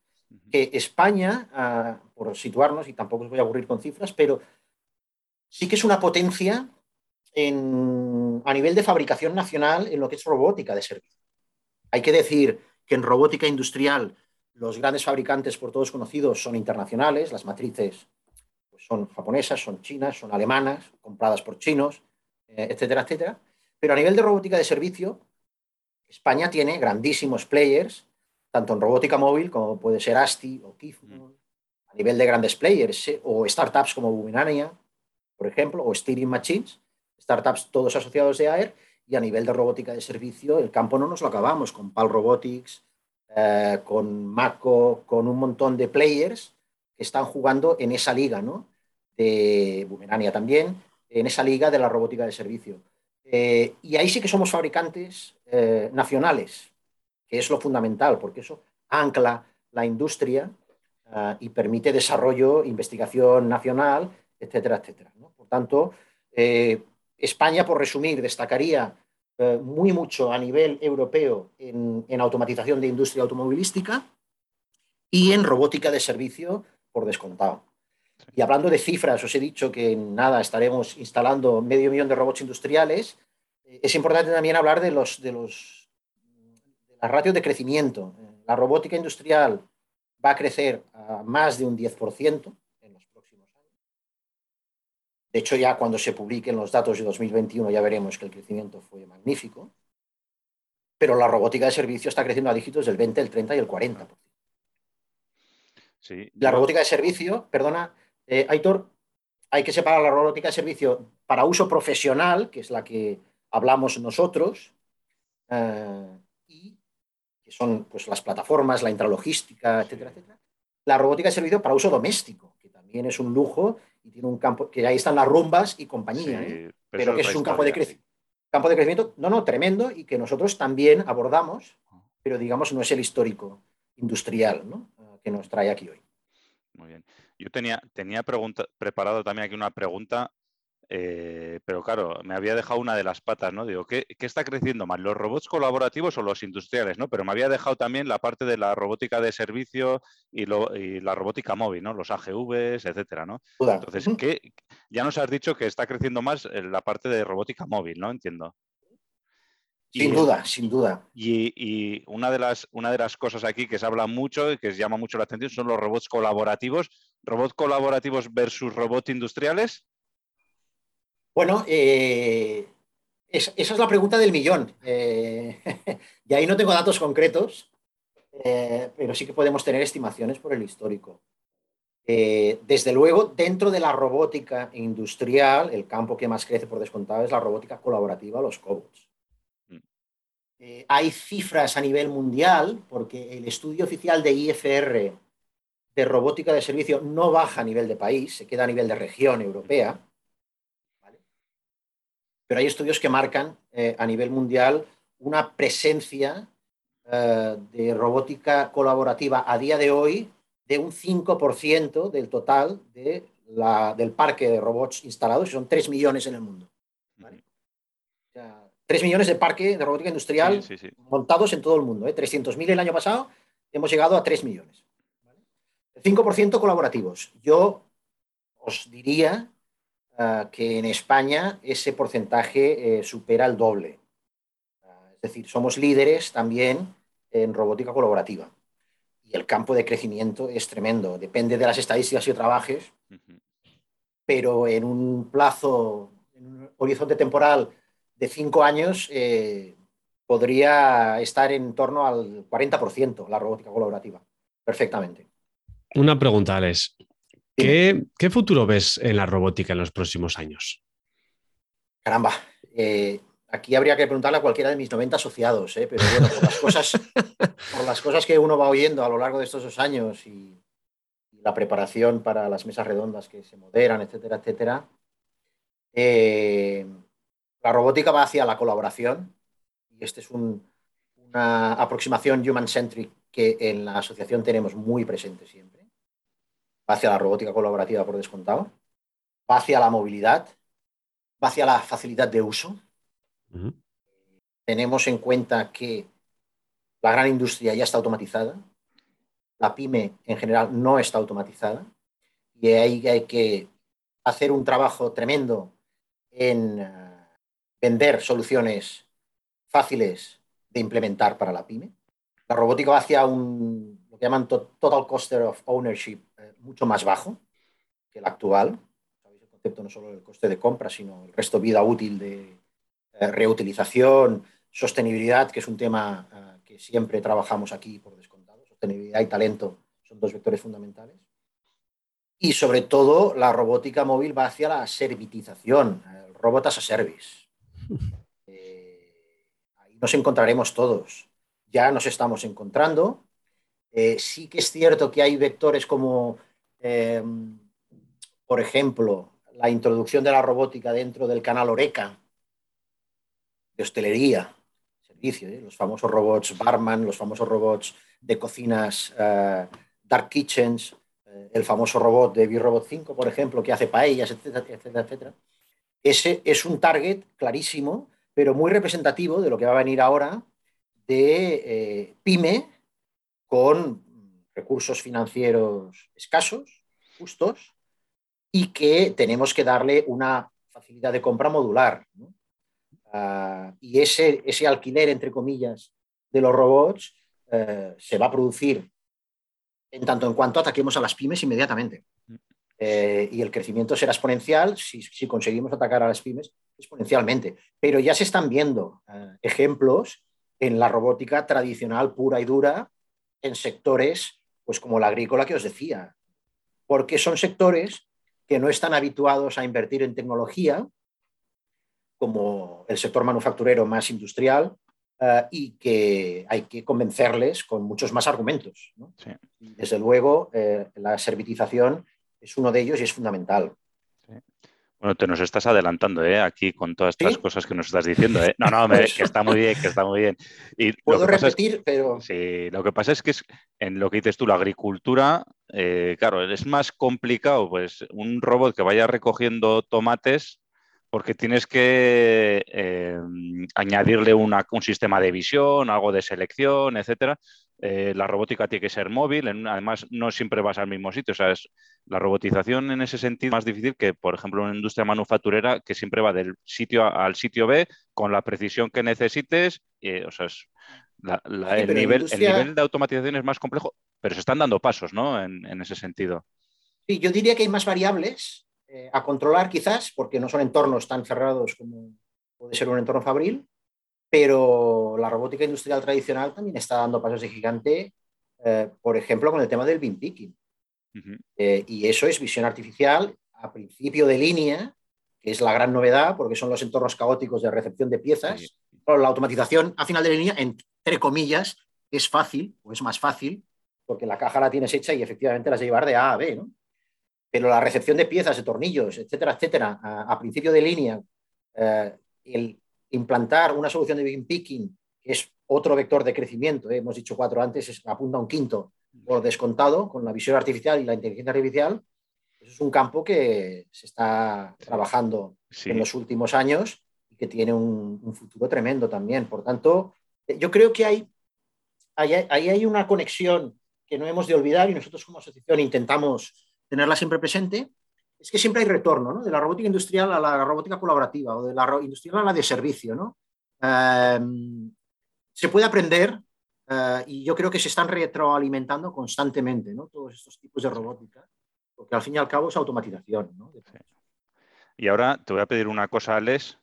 que España, ah, por situarnos, y tampoco os voy a aburrir con cifras, pero sí que es una potencia a nivel de fabricación nacional en lo que es robótica de servicio. Hay que decir que en robótica industrial los grandes fabricantes por todos conocidos son internacionales, las matrices son japonesas, son chinas, son alemanas, compradas por chinos, eh, etcétera, etcétera. Pero a nivel de robótica de servicio, España tiene grandísimos players, tanto en robótica móvil como puede ser ASTI o Kifmon, a nivel de grandes players, eh, o startups como Bumenania, por ejemplo, o Steering Machines, startups todos asociados de AER, y a nivel de robótica de servicio, el campo no nos lo acabamos, con PAL Robotics, eh, con Mako, con un montón de players que están jugando en esa liga, ¿no? de Bumerania también, en esa liga de la robótica de servicio. Eh, y ahí sí que somos fabricantes eh, nacionales, que es lo fundamental, porque eso ancla la industria eh, y permite desarrollo, investigación nacional, etcétera, etcétera. Por tanto, España, por resumir, destacaría muy mucho a nivel europeo en, en automatización de industria automovilística y en robótica de servicio por descontado. Y hablando de cifras, os he dicho que en nada estaremos instalando medio millón de robots industriales. Eh, es importante también hablar de, los, de, los, de las ratios de crecimiento. La robótica industrial va a crecer a más de un 10% en los próximos años. De hecho, ya cuando se publiquen los datos de 2021 ya veremos que el crecimiento fue magnífico. Pero la robótica de servicio está creciendo a dígitos del 20, el 30 y el 40%. Sí, la robótica de servicio, perdona, eh, Aitor, hay que separar la robótica de servicio para uso profesional, que es la que hablamos nosotros, eh, y que son pues, las plataformas, la intralogística, etcétera, etcétera. La robótica de servicio para uso doméstico, que también es un lujo y tiene un campo, que ahí están las rumbas y compañía. ¿eh? pero, que es un campo de, campo de crecimiento, no, no, tremendo y que nosotros también abordamos, pero digamos no es el histórico industrial que nos trae aquí hoy. Muy bien. Yo tenía, tenía preparado también aquí una pregunta eh, pero claro, me había dejado una de las patas, ¿no? Digo, ¿qué, está creciendo más, los robots colaborativos o los industriales, ¿no? Pero me había dejado también la parte de la robótica de servicio y, la robótica móvil, ¿no? Los AGVs, etcétera, ¿no? Entonces, ¿qué, ya nos has dicho que está creciendo más la parte de robótica móvil, ¿no? Entiendo. Sin duda, sin duda. Y, una, de las, una de las cosas aquí que se habla mucho y que se llama mucho la atención son los robots colaborativos. ¿Robots colaborativos versus robots industriales? Bueno, eh, esa es la pregunta del millón. Eh, *laughs* y ahí no tengo datos concretos, eh, pero sí que podemos tener estimaciones por el histórico. desde luego, dentro de la robótica industrial, el campo que más crece por descontado es la robótica colaborativa, los cobots. Mm. hay cifras a nivel mundial, porque el estudio oficial de IFR de robótica de servicio no baja a nivel de país, se queda a nivel de región europea pero hay estudios que marcan eh, a nivel mundial una presencia eh, de robótica colaborativa a día de hoy de un 5% del total de del parque de robots instalados, son 3 millones en el mundo. 3 millones de parque de robótica industrial montados en todo el mundo. ¿eh? 300.000 el año pasado, hemos llegado a 3 millones. 5% colaborativos. Yo os diría Ah, que en España ese porcentaje eh, supera el doble. Ah, es decir, somos líderes también en robótica colaborativa. Y el campo de crecimiento es tremendo. Depende de las estadísticas que trabajes, pero en un plazo, en un horizonte temporal de cinco años, eh, podría estar en torno al 40% la robótica colaborativa, perfectamente. Una pregunta, Alex. ¿Qué, futuro ves en la robótica en los próximos años? Caramba, eh, aquí habría que preguntarle a cualquiera de mis 90 asociados, ¿eh? pero bueno, por las, cosas, *laughs* por las cosas que uno va oyendo a lo largo de estos dos años y, la preparación para las mesas redondas que se moderan, etcétera, etcétera, eh, la robótica va hacia la colaboración. Y esta es una aproximación human-centric que en la asociación tenemos muy presente siempre. Va hacia la robótica colaborativa por descontado, va hacia la movilidad, va hacia la facilidad de uso. Tenemos en cuenta que la gran industria ya está automatizada, la pyme en general no está automatizada. Y ahí hay que hacer un trabajo tremendo en vender soluciones fáciles de implementar para la pyme. La robótica va hacia un, lo que llaman total cost of ownership mucho más bajo que el actual. El concepto no solo del coste de compra, sino el resto vida útil de eh, reutilización, sostenibilidad, que es un tema eh, que siempre trabajamos aquí por descontado. Sostenibilidad y talento son dos vectores fundamentales. Y sobre todo, la robótica móvil va hacia la servitización, el robot as a service. Eh, ahí nos encontraremos todos. Ya nos estamos encontrando. sí que es cierto que hay vectores como eh, por ejemplo, la introducción de la robótica dentro del canal Oreca, de hostelería, servicio, ¿eh? los famosos robots barman, los famosos robots de cocinas eh, dark kitchens, el famoso robot de B-Robot 5, por ejemplo, que hace paellas, etcétera, etcétera, etcétera. Ese es un target clarísimo, pero muy representativo de lo que va a venir ahora de pyme con recursos financieros escasos, justos, y que tenemos que darle una facilidad de compra modular. Ah, y ese, ese alquiler, entre comillas, de los robots eh, se va a producir en tanto en cuanto ataquemos a las pymes inmediatamente. Eh, y el crecimiento será exponencial si, si, conseguimos atacar a las pymes exponencialmente. Pero ya se están viendo eh, ejemplos en la robótica tradicional pura y dura en sectores pues como la agrícola que os decía, porque son sectores que no están habituados a invertir en tecnología, como el sector manufacturero más industrial, eh, y que hay que convencerles con muchos más argumentos. Desde luego, eh, la servitización es uno de ellos y es fundamental. Bueno, te nos estás adelantando, ¿eh? Aquí con todas estas cosas que nos estás diciendo, ¿eh? No, no, que está muy bien, que está muy bien. Y Puedo repetir, pero... Sí, lo que pasa es que es, en lo que dices tú, la agricultura, eh, claro, es más complicado, pues, un robot que vaya recogiendo tomates porque tienes que eh, añadirle un sistema de visión, algo de selección, etcétera. Eh, la robótica tiene que ser móvil, además no siempre vas al mismo sitio. O sea, es, la robotización en ese sentido es más difícil que, por ejemplo, una industria manufacturera que siempre va del sitio A al sitio B con la precisión que necesites. o sea, el, nivel, el, nivel, de automatización es más complejo, pero se están dando pasos ¿no? en, en ese sentido. Sí, yo diría que hay más variables eh, a controlar quizás, porque no son entornos tan cerrados como puede ser un entorno fabril, pero la robótica industrial tradicional también está dando pasos de gigante, eh, por ejemplo, con el tema del beam picking. Eh, y eso es visión artificial a principio de línea, que es la gran novedad, porque son los entornos caóticos de recepción de piezas. la automatización a final de línea, entre comillas, es fácil, o es más fácil, porque la caja la tienes hecha y efectivamente la has de llevar de A a B, ¿no? Pero la recepción de piezas, de tornillos, etcétera, etcétera, a, principio de línea, eh, el implantar una solución de beam picking, que es otro vector de crecimiento, eh, hemos dicho cuatro antes, es, apunta a un quinto por descontado, con la visión artificial y la inteligencia artificial, eso es un campo que se está trabajando en los últimos años y que tiene un, futuro tremendo también. Por tanto, yo creo que hay, ahí hay, hay una conexión que no hemos de olvidar y nosotros como asociación intentamos tenerla siempre presente, es que siempre hay retorno, ¿no? De la robótica industrial a la robótica colaborativa o de la industrial a la de servicio, ¿no? Em, se puede aprender eh, y yo creo que se están retroalimentando constantemente, ¿no? Todos estos tipos de robótica, porque al fin y al cabo es automatización, ¿no? Y ahora te voy a pedir una cosa, Alex.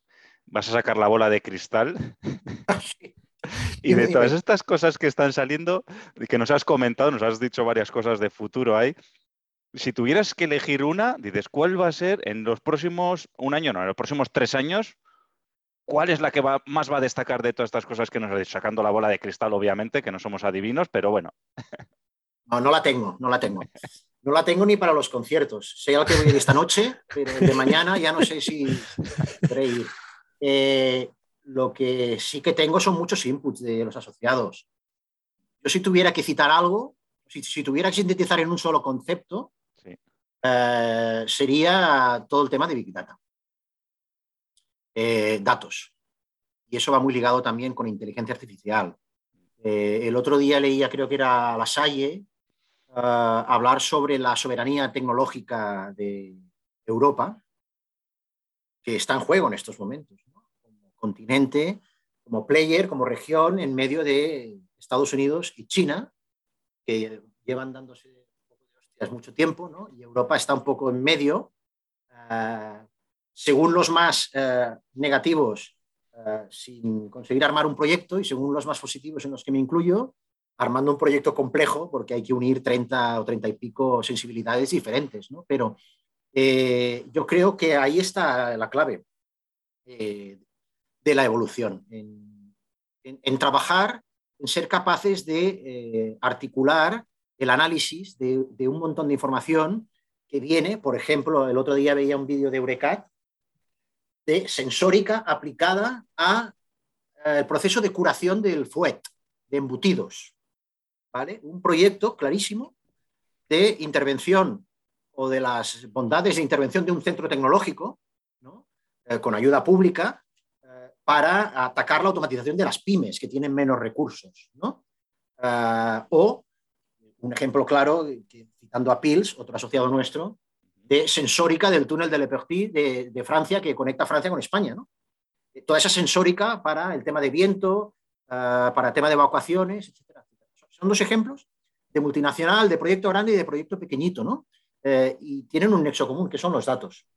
Vas a sacar la bola de cristal. *laughs* Y de todas estas cosas que están saliendo, que nos has comentado, nos has dicho varias cosas de futuro ahí, si tuvieras que elegir una, dices, ¿cuál va a ser en los próximos, un año, no, en los próximos tres años? ¿Cuál es la que más va a destacar de todas estas cosas que nos has Sacando la bola de cristal, obviamente, que no somos adivinos, pero bueno. No, no la tengo, no la tengo. No la tengo ni para los conciertos. Sé al que voy a ir esta noche, pero de mañana ya no sé si ir. Eh, lo que sí que tengo son muchos inputs de los asociados. Yo si tuviera que citar algo, si tuviera que sintetizar en un solo concepto, eh, sería todo el tema de Big Data. Eh, datos. Y eso va muy ligado también con inteligencia artificial. Eh, el otro día leía, creo que era La Salle, hablar sobre la soberanía tecnológica de Europa, que está en juego en estos momentos, como continente, como player, como región en medio de Estados Unidos y China, que llevan dándose es mucho tiempo, ¿no? y Europa está un poco en medio. Eh, según los más eh, negativos, eh, sin conseguir armar un proyecto, y según los más positivos en los que me incluyo, armando un proyecto complejo, porque hay que unir 30 o 30 y pico sensibilidades diferentes. ¿no? Pero yo creo que ahí está la clave de la evolución, en, trabajar, en ser capaces de articular el análisis de, un montón de información que viene, por ejemplo, el otro día veía un vídeo de Eurecat de sensórica aplicada al eh, proceso de curación del fuet, de embutidos. ¿vale? Un proyecto clarísimo de intervención o de las bondades de intervención de un centro tecnológico eh, con ayuda pública eh, para atacar la automatización de las pymes que tienen menos recursos. ¿no? o un ejemplo claro, citando a Pils, otro asociado nuestro, de sensórica del túnel de Le Perty de, Francia que conecta Francia con España. ¿no? Toda esa sensórica para el tema de viento, ah, para el tema de evacuaciones, etc. Son dos ejemplos de multinacional, de proyecto grande y de proyecto pequeñito, ¿no? Eh, y tienen un nexo común, que son los datos.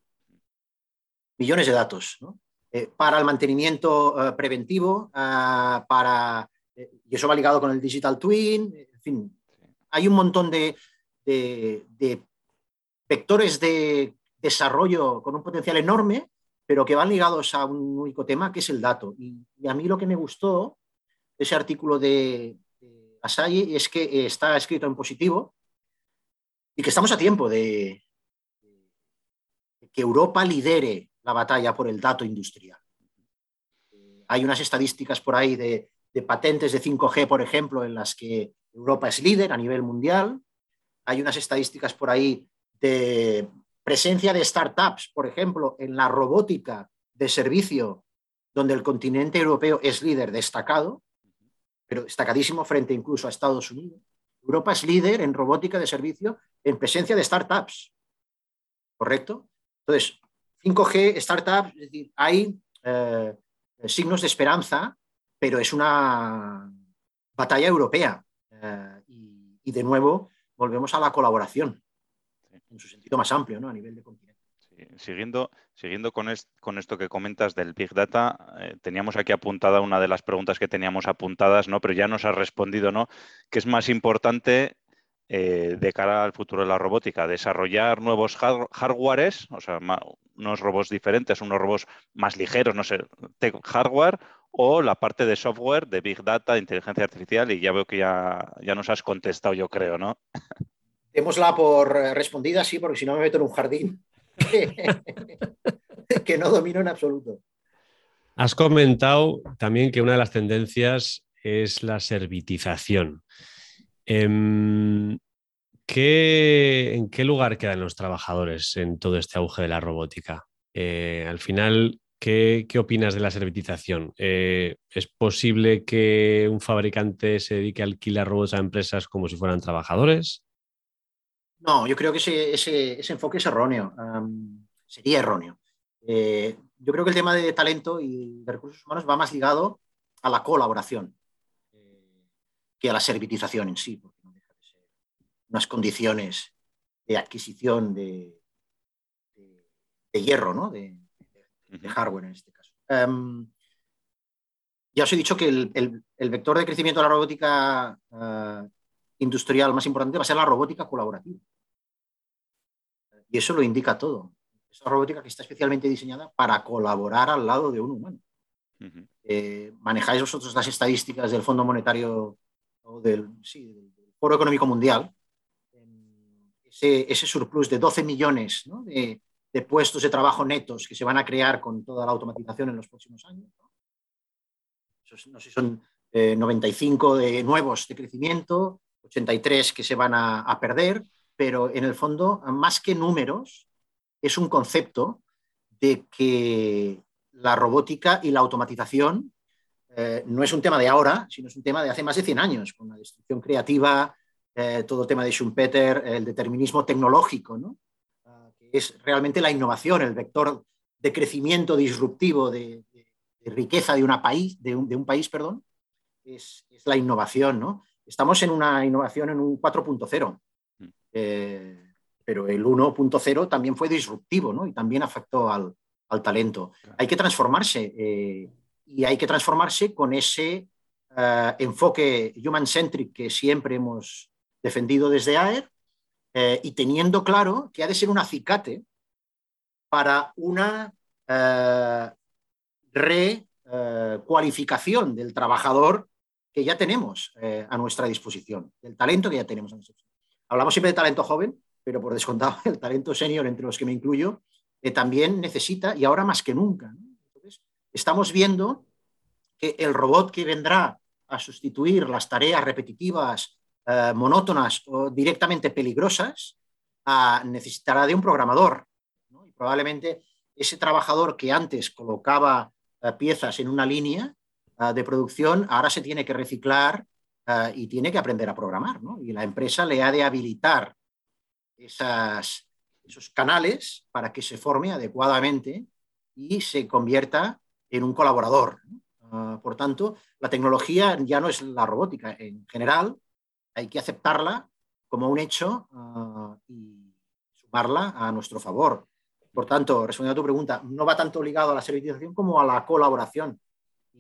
Millones de datos, ¿no? Eh, para el mantenimiento eh, preventivo, ah, para, y eso va ligado con el digital twin, en fin, hay un montón de, vectores de desarrollo con un potencial enorme, pero que van ligados a un único tema, que es el dato. Y, a mí lo que me gustó de ese artículo de, de es que está escrito en positivo y que estamos a tiempo de, que Europa lidere la batalla por el dato industrial. hay unas estadísticas por ahí de patentes de 5G, por ejemplo, en las que Europa es líder a nivel mundial. Hay unas estadísticas por ahí de presencia de startups, por ejemplo, en la robótica de servicio, donde el continente europeo es líder destacado, pero destacadísimo frente incluso a Estados Unidos. Europa es líder en robótica de servicio en presencia de startups. ¿Correcto? Entonces, 5G, startups, es decir, hay eh, signos de esperanza, pero es una batalla europea. Eh, y, de nuevo, volvemos a la colaboración, en su sentido más amplio, ¿no? a nivel de continente. Siguiendo, siguiendo con, con, esto que comentas del Big Data, eh, teníamos aquí apuntada una de las preguntas que teníamos apuntadas, ¿no? pero ya nos has respondido, ¿no? ¿Qué es más importante eh, de cara al futuro de la robótica? ¿Desarrollar nuevos hardwares, o sea, unos robots diferentes, unos robots más ligeros, no sé, hardware, o la parte de software, de Big Data, de inteligencia artificial, y ya veo que ya, ya nos has contestado, yo creo, ¿no? Démosla por eh, respondida, sí, porque si no me meto en un jardín *laughs* que no domino en absoluto. Has comentado también que una de las tendencias es la servitización. Em, ¿En qué, lugar quedan los trabajadores en todo este auge de la robótica? Eh, al final, ¿qué, opinas de la servitización? Eh, ¿Es posible que un fabricante se dedique a alquilar robots a empresas como si fueran trabajadores? No, yo creo que ese, enfoque es erróneo, sería erróneo. Eh, yo creo que el tema de talento y de recursos humanos va más ligado a la colaboración que a la servitización en sí, porque no deja de ser unas condiciones de adquisición de, hierro, ¿no? de, hardware en este caso. ya os he dicho que el, vector de crecimiento de la robótica ah, industrial más importante va a ser la robótica colaborativa. Y eso lo indica todo. Es una robótica que está especialmente diseñada para colaborar al lado de un humano. Eh, manejáis vosotros las estadísticas del Fondo Monetario o del, Foro Económico Mundial. Ese, ese, surplus de 12 millones de, puestos de trabajo netos que se van a crear con toda la automatización en los próximos años. ¿no? sé si son 95 eh, de nuevos de crecimiento, 83 que se van a, perder, pero en el fondo, más que números, es un concepto de que la robótica y la automatización eh, no es un tema de ahora, sino es un tema de hace más de 100 años, con la destrucción creativa, eh, todo el tema de Schumpeter, el determinismo tecnológico, ¿no? Ah, que es realmente la innovación, el vector de crecimiento disruptivo, de, riqueza de, una país, de, un, país, perdón, es, es, la innovación, ¿no? Estamos en una innovación en un 4.0, mm. eh, pero el 1.0 también fue disruptivo ¿no? y también afectó al, talento. Hay que transformarse eh, y hay que transformarse con ese eh, enfoque human-centric que siempre hemos defendido desde AER y teniendo claro que ha de ser un acicate para una recualificación del trabajador que ya tenemos eh, a nuestra disposición, del talento que ya tenemos a nuestra disposición. Hablamos siempre de talento joven, pero por descontado, *laughs* el talento senior, entre los que me incluyo, eh, también necesita, y ahora más que nunca. Estamos viendo que el robot que vendrá a sustituir las tareas repetitivas, eh, monótonas o directamente peligrosas, ah, necesitará de un programador. Y probablemente ese trabajador que antes colocaba piezas en una línea, Ah, de producción ahora se tiene que reciclar ah, y tiene que aprender a programar. Y la empresa le ha de habilitar esos canales para que se forme adecuadamente y se convierta en un colaborador. Ah, por tanto, la tecnología ya no es la robótica. En general, hay que aceptarla como un hecho y sumarla a nuestro favor. Por tanto, respondiendo a tu pregunta, no va tanto ligado a la servitización como a la colaboración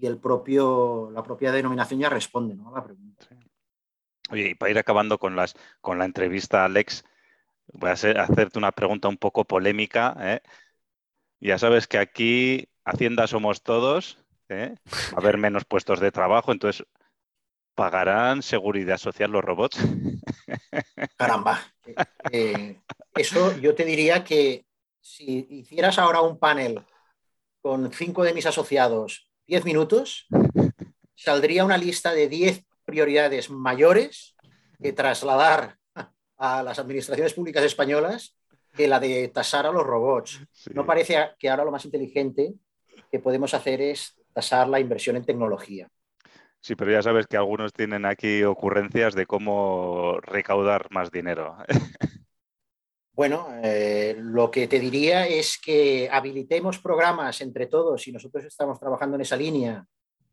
y el propio, la propia denominación ya responde a la pregunta. Oye, y para ir acabando con, las, con la entrevista, Alex, voy a hacerte una pregunta un poco polémica. ¿eh? Ya sabes que aquí Hacienda somos todos, ¿eh? va a haber *laughs* menos puestos de trabajo, entonces, ¿pagarán seguridad social los robots? Caramba. *laughs* Eh, eso yo te diría que si hicieras ahora un panel con cinco de mis asociados, diez minutos, saldría una lista de diez prioridades mayores que trasladar a las administraciones públicas españolas que la de tasar a los robots. No parece que ahora lo más inteligente que podemos hacer es tasar la inversión en tecnología. Sí, pero ya sabes que algunos tienen aquí ocurrencias de cómo recaudar más dinero. *laughs* Bueno, eh, lo que te diría es que habilitemos programas entre todos, y nosotros estamos trabajando en esa línea,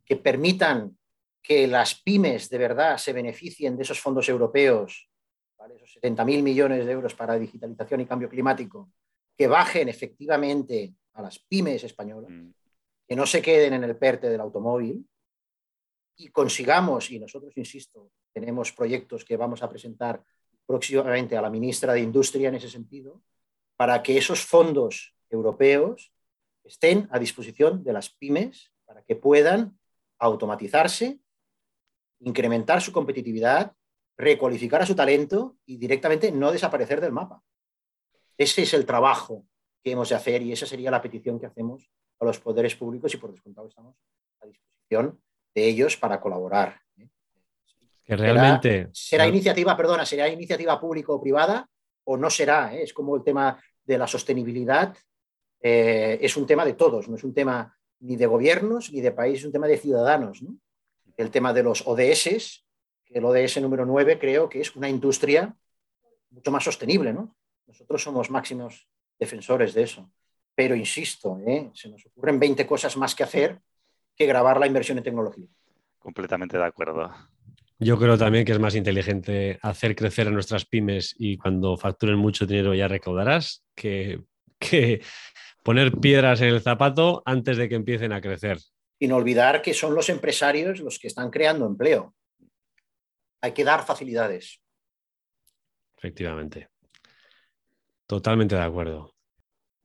que permitan que las pymes de verdad se beneficien de esos fondos europeos, esos 70.000 millones de euros para digitalización y cambio climático, que bajen efectivamente a las pymes españolas, mm. Que no se queden en el PERTE del automóvil y consigamos, y nosotros, insisto, tenemos proyectos que vamos a presentar próximamente a la ministra de Industria en ese sentido, para que esos fondos europeos estén a disposición de las pymes para que puedan automatizarse, incrementar su competitividad, recualificar a su talento y directamente no desaparecer del mapa. Ese es el trabajo que hemos de hacer y esa sería la petición que hacemos a los poderes públicos y por descontado estamos a disposición de ellos para colaborar. ¿eh? Que realmente. Será, iniciativa, perdona, será iniciativa público o privada o no será. ¿eh? Es como el tema de la sostenibilidad. Eh, es un tema de todos, no es un tema ni de gobiernos ni de país, es un tema de ciudadanos. El tema de los ODS, que el ODS número 9 creo que es una industria mucho más sostenible. ¿no? Nosotros somos máximos defensores de eso. Pero insisto, ¿eh? se nos ocurren 20 cosas más que hacer que grabar la inversión en tecnología. Completamente de acuerdo. Yo creo también que es más inteligente hacer crecer a nuestras pymes y cuando facturen mucho dinero ya recaudarás que, que poner piedras en el zapato antes de que empiecen a crecer. Y no olvidar que son los empresarios los que están creando empleo. Hay que dar facilidades. Efectivamente. Totalmente de acuerdo.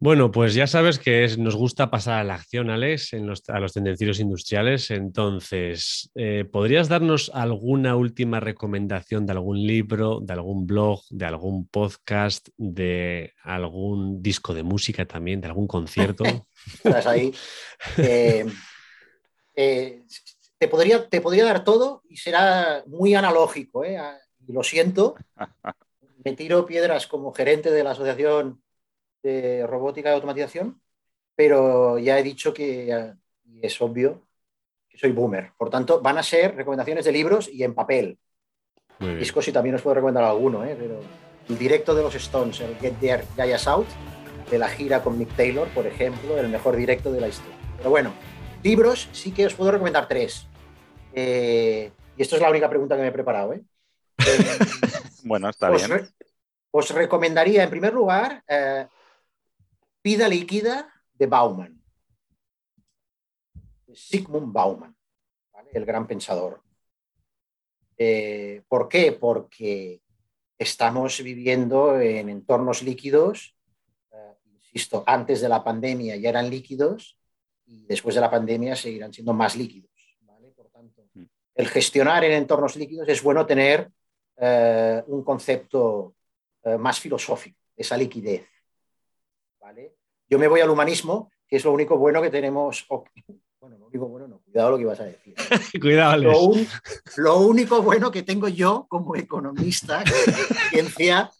Bueno, pues ya sabes que nos gusta pasar a la acción, Alex, en los, a los tendencieros industriales. Entonces, eh, ¿podrías darnos alguna última recomendación de algún libro, de algún blog, de algún podcast, de algún disco de música también, de algún concierto? *laughs* Estás ahí. Eh, eh, te, podría, te podría dar todo y será muy analógico, y lo siento. *laughs* Me tiro piedras como gerente de la asociación de robótica y automatización, pero ya he dicho que es obvio que soy boomer. Por tanto, van a ser recomendaciones de libros y en papel. Discos y también os puedo recomendar alguno, ¿eh? pero el directo de los Stones, el Get There, Gaia South, de la gira con Mick Taylor, por ejemplo, el mejor directo de la historia. Pero bueno, libros sí que os puedo recomendar tres. Eh, y esto es la única pregunta que me he preparado. ¿eh? *laughs* bueno, está bien. os recomendaría, en primer lugar, Vida líquida de Bauman. Sigmund Bauman, el gran pensador. Eh, ¿Por qué? Porque estamos viviendo en entornos líquidos, eh, insisto, antes de la pandemia ya eran líquidos y después de la pandemia seguirán siendo más líquidos. Por tanto, mm. el gestionar en entornos líquidos es bueno tener eh, un concepto más filosófico, esa liquidez. Yo me voy al humanismo, que es lo único bueno que tenemos. bueno, lo único bueno, no, cuidado lo que ibas a decir. *laughs* cuidado. Lo, único bueno que tengo yo como economista, ciencia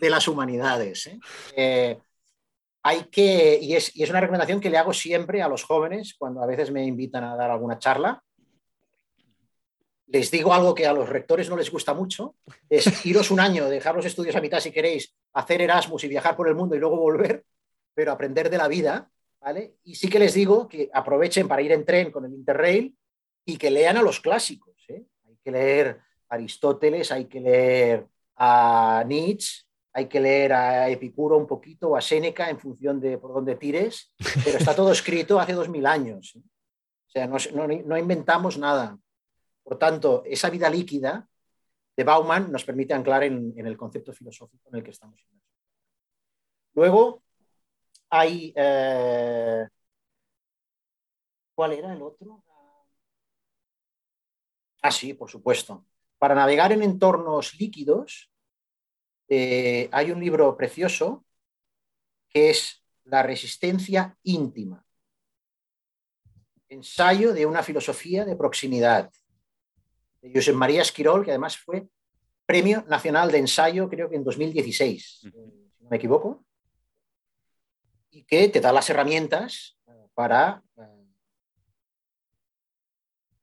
de las humanidades. ¿eh? Eh, hay que, y es, y es una recomendación que le hago siempre a los jóvenes cuando a veces me invitan a dar alguna charla, les digo algo que a los rectores no les gusta mucho, es iros un año, dejar los estudios a mitad si queréis, hacer Erasmus y viajar por el mundo y luego volver, pero aprender de la vida, ¿vale? Y sí que les digo que aprovechen para ir en tren con el Interrail y que lean a los clásicos. ¿eh? Hay que leer a Aristóteles, hay que leer a Nietzsche, hay que leer a Epicuro un poquito o a Séneca en función de por dónde tires, pero está todo escrito hace dos mil años. ¿eh? O sea, no, inventamos nada. Por tanto, esa vida líquida de Bauman nos permite anclar en, en el concepto filosófico en el que estamos. Luego, hay... Eh, ¿Cuál era el otro? Ah, sí, por supuesto. Para navegar en entornos líquidos, eh, hay un libro precioso que es La resistencia íntima. Ensayo de una filosofía de proximidad. De Josep María Esquirol, que además fue Premio Nacional de Ensayo, creo que en 2016, si no me equivoco, y que te da las herramientas para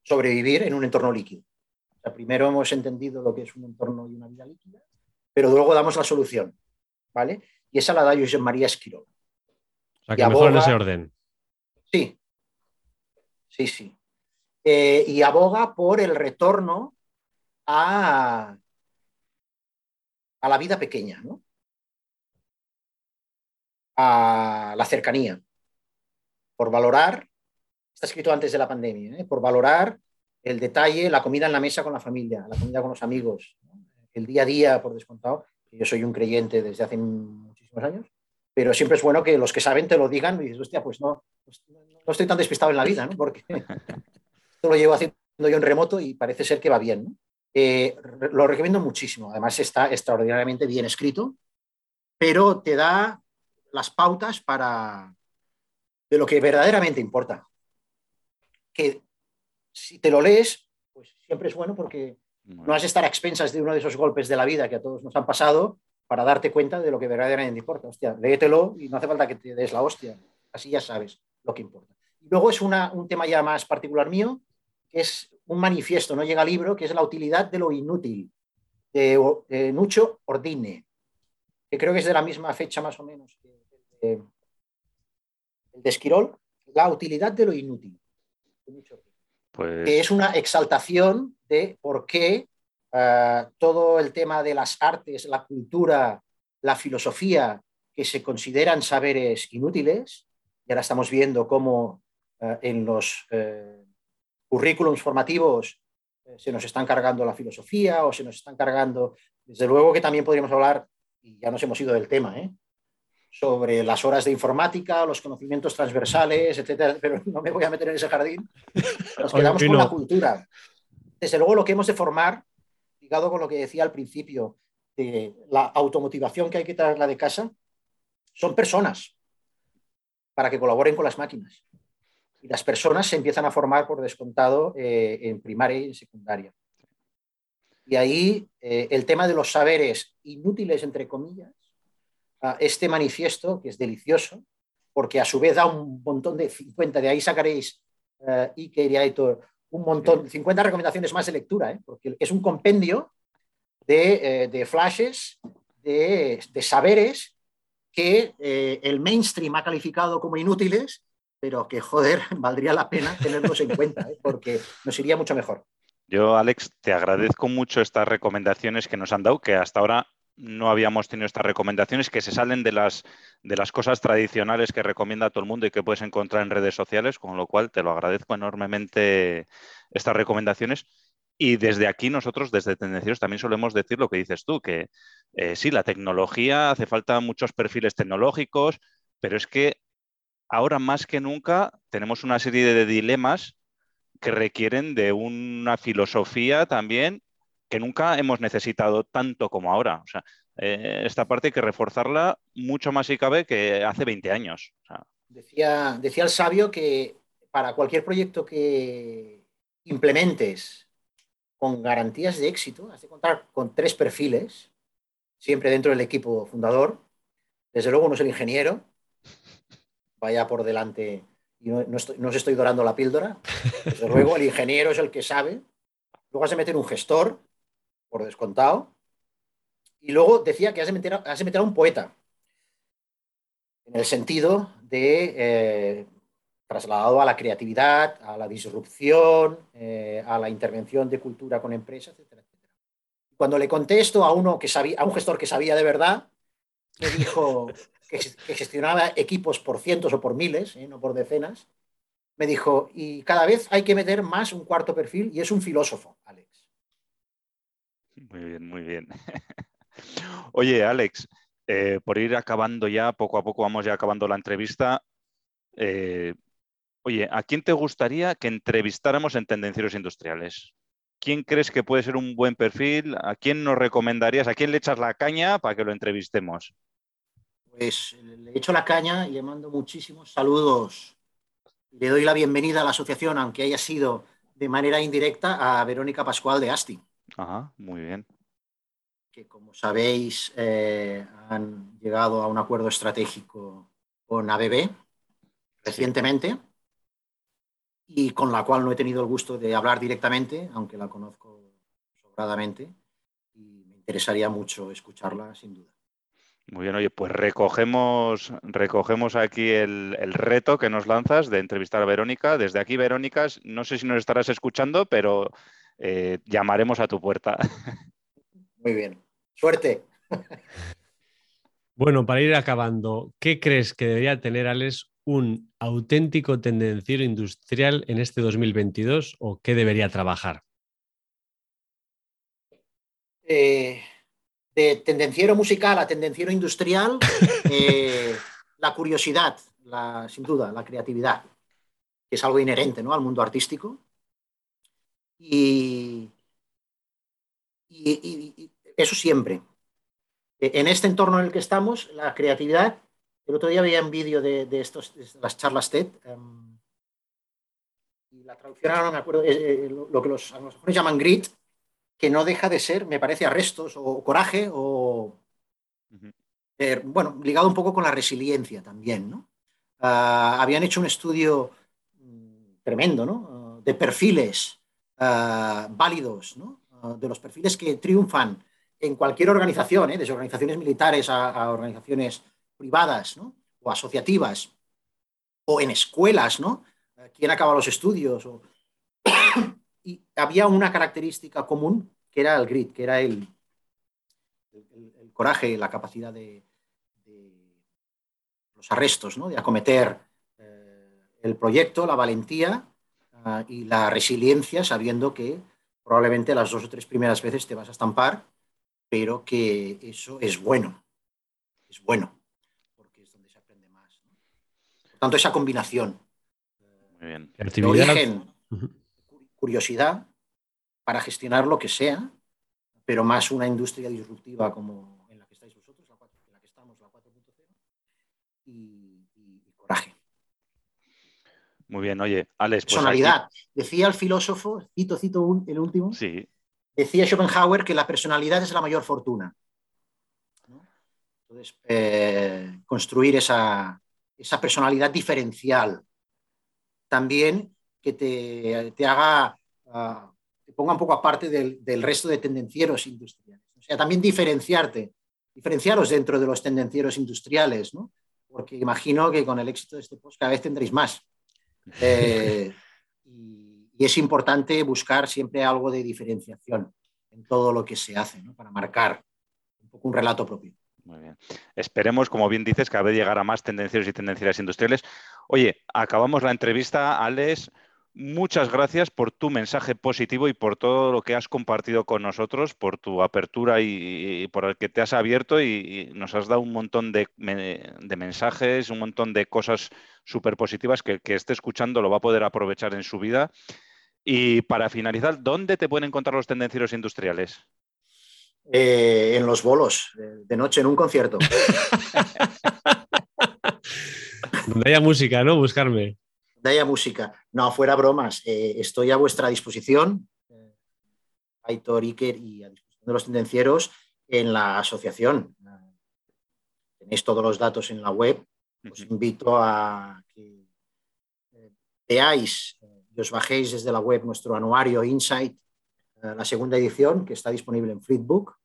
sobrevivir en un entorno líquido. primero hemos entendido lo que es un entorno y una vida líquida, pero luego damos la solución, ¿vale? Y esa la da José María Esquirol. O sea, que mejor en ese orden. Sí, sí, sí. Eh, y aboga por el retorno a, a la vida pequeña, ¿no? A la cercanía, por valorar está escrito antes de la pandemia, ¿eh? por valorar el detalle, la comida en la mesa con la familia, la comida con los amigos, el día a día, por descontado. Yo soy un creyente desde hace muchísimos años, pero siempre es bueno que los que saben te lo digan y dices, hostia, pues no, pues no estoy tan despistado en la vida, ¿no? porque *laughs* esto lo llevo haciendo yo en remoto y parece ser que va bien. Eh, lo recomiendo muchísimo, además está extraordinariamente bien escrito, pero te da las pautas para de lo que verdaderamente importa que si te lo lees, pues siempre es bueno porque no has de estar a expensas de uno de esos golpes de la vida que a todos nos han pasado para darte cuenta de lo que verdaderamente importa. Hostia, léetelo y no hace falta que te des la hostia. Así ya sabes lo que importa. Y luego es un tema ya más particular mío, que es un manifiesto, no llega libro, que es la utilidad de lo inútil, de, Nucho Ordine, que creo que es de la misma fecha más o menos que el de Esquirol, la utilidad de lo inútil. Pues... Que es una exaltación de por qué eh, todo el tema de las artes, la cultura, la filosofía, que se consideran saberes inútiles, y ahora estamos viendo cómo eh, en los eh, currículums formativos se nos están cargando la filosofía o se nos están cargando, desde luego que también podríamos hablar, y ya nos hemos ido del tema, ¿eh? Sobre las horas de informática, los conocimientos transversales, etcétera, *laughs* pero no me voy a meter en ese jardín. Nos quedamos con la cultura. Desde luego, lo que hemos de formar, ligado con lo que decía al principio, de la automotivación que hay que traerla de casa, son personas para que colaboren con las máquinas. Y las personas se empiezan a formar por descontado eh, en primaria y en secundaria. Y ahí eh, el tema de los saberes inútiles, entre comillas, este manifiesto, que es delicioso, porque a su vez da un montón de 50, de ahí sacaréis, uh, Iker y Aitor, un montón, 50 recomendaciones más de lectura, ¿eh? porque es un compendio de, eh, de flashes, de, de, saberes que eh, el mainstream ha calificado como inútiles, pero que, joder, *laughs* valdría la pena tenerlos en cuenta, ¿eh? porque nos iría mucho mejor. Yo, Alex, te agradezco mucho estas recomendaciones que nos han dado, que hasta ahora no habíamos tenido estas recomendaciones que se salen de las, de las cosas tradicionales que recomienda todo el mundo y que puedes encontrar en redes sociales, con lo cual te lo agradezco enormemente estas recomendaciones. Y desde aquí nosotros, desde Tendencieros, también solemos decir lo que dices tú, que eh, sí, la tecnología, hace falta muchos perfiles tecnológicos, pero es que ahora más que nunca tenemos una serie de dilemas que requieren de una filosofía también que nunca hemos necesitado tanto como ahora. O sea, eh, esta parte hay que reforzarla mucho más si cabe que hace 20 años. decía, decía el sabio que para cualquier proyecto que implementes con garantías de éxito, has de contar con tres perfiles, siempre dentro del equipo fundador. Desde luego uno es el ingeniero, vaya por delante, y no, no os estoy dorando la píldora. Desde luego el ingeniero es el que sabe. Luego has de meter un gestor, por descontado. Y luego decía que has de meter, a un poeta, en el sentido de eh, trasladado a la creatividad, a la disrupción, eh, a la intervención de cultura con empresas, etcétera, etcétera. Cuando le contesto a uno que sabía, a un gestor que sabía de verdad, me dijo *laughs* que, gestionaba equipos por cientos o por miles, eh, no por decenas, me dijo, y cada vez hay que meter más un cuarto perfil y es un filósofo, Alex. Muy bien, muy bien. *laughs* Oye, Alex, eh, por ir acabando ya, poco a poco vamos ya acabando la entrevista. Eh, oye, ¿a quién te gustaría que entrevistáramos en Tendencieros Industriales? ¿Quién crees que puede ser un buen perfil? ¿A quién nos recomendarías? ¿A quién le echas la caña para que lo entrevistemos? Pues le echo la caña y le mando muchísimos saludos. Le doy la bienvenida a la asociación, aunque haya sido de manera indirecta, a Verónica Pascual de Asti. Ajá, muy bien. Que como sabéis, eh, han llegado a un acuerdo estratégico con ABB recientemente y con la cual no he tenido el gusto de hablar directamente, aunque la conozco sobradamente y me interesaría mucho escucharla sin duda. Muy bien, oye, pues recogemos, recogemos aquí el, reto que nos lanzas de entrevistar a Verónica. Desde aquí, Verónica, no sé si nos estarás escuchando, pero eh, llamaremos a tu puerta. *laughs* Muy bien, suerte. *laughs* Bueno, para ir acabando, ¿qué crees que debería tener, Alex, un auténtico tendenciero industrial en este 2022 o qué debería trabajar? Eh, de tendenciero musical a tendenciero industrial, *laughs* eh, la curiosidad, sin duda, la creatividad, que es algo inherente ¿no? al mundo artístico. Y, eso siempre. E, en este entorno en el que estamos, la creatividad, el otro día veía un vídeo de, estos, las charlas TED, em, y la traducción ahora no me acuerdo, eh, lo que los anglosajones llaman grit, que no deja de ser, me parece, arrestos o coraje o, eh, bueno, ligado un poco con la resiliencia también, ¿no? Ah, habían hecho un estudio mm, tremendo, ¿no? de perfiles ah, válidos. Ah, de los perfiles que triunfan en cualquier organización, ¿eh? desde organizaciones militares a, organizaciones privadas. O asociativas, o en escuelas, ¿no? ¿Quién acaba los estudios? *coughs* Y había una característica común que era el grit, que era el, coraje, la capacidad de, los arrestos, ¿no? de acometer eh, el proyecto, la valentía y la resiliencia, sabiendo que probablemente las dos o tres primeras veces te vas a estampar, pero que eso es bueno, es bueno, porque es donde se aprende más. Por tanto, esa combinación Muy de origen, curiosidad para gestionar lo que sea, pero más una industria disruptiva como en la que estáis vosotros, en la que estamos, la 4.0, y, coraje. Muy bien, oye, Alex. Pues personalidad. Decía el filósofo, cito, cito el último. Sí. Decía Schopenhauer que la personalidad es la mayor fortuna. Entonces, eh, construir esa, esa personalidad diferencial. También que te, haga, uh, te ponga un poco aparte del, resto de tendencieros industriales. O sea, también diferenciarte, diferenciaros dentro de los tendencieros industriales, ¿no? Porque imagino que con el éxito de este post cada vez tendréis más. Eh, y, es importante buscar siempre algo de diferenciación en todo lo que se hace, ¿no? Para marcar un poco un relato propio. Muy bien. Esperemos, como bien dices, cada vez llegar a más tendencieros y tendencias industriales. Oye, acabamos la entrevista, Alex. Muchas gracias por tu mensaje positivo y por todo lo que has compartido con nosotros, por tu apertura y, por el que te has abierto y, nos has dado un montón de, mensajes, un montón de cosas súper positivas que, que esté escuchando lo va a poder aprovechar en su vida. Y para finalizar, ¿dónde te pueden encontrar los tendencieros industriales? Eh, en los bolos, de noche en un concierto. *laughs* Donde haya música, ¿no? Buscarme haya música. No, fuera bromas, eh, estoy a vuestra disposición, eh, Aitor, Iker y a disposición de los tendencieros en la asociación. Tenéis todos los datos en la web. Os invito a que eh, veáis y os bajéis desde la web nuestro anuario Insight, la segunda edición, que está disponible en Flipbook,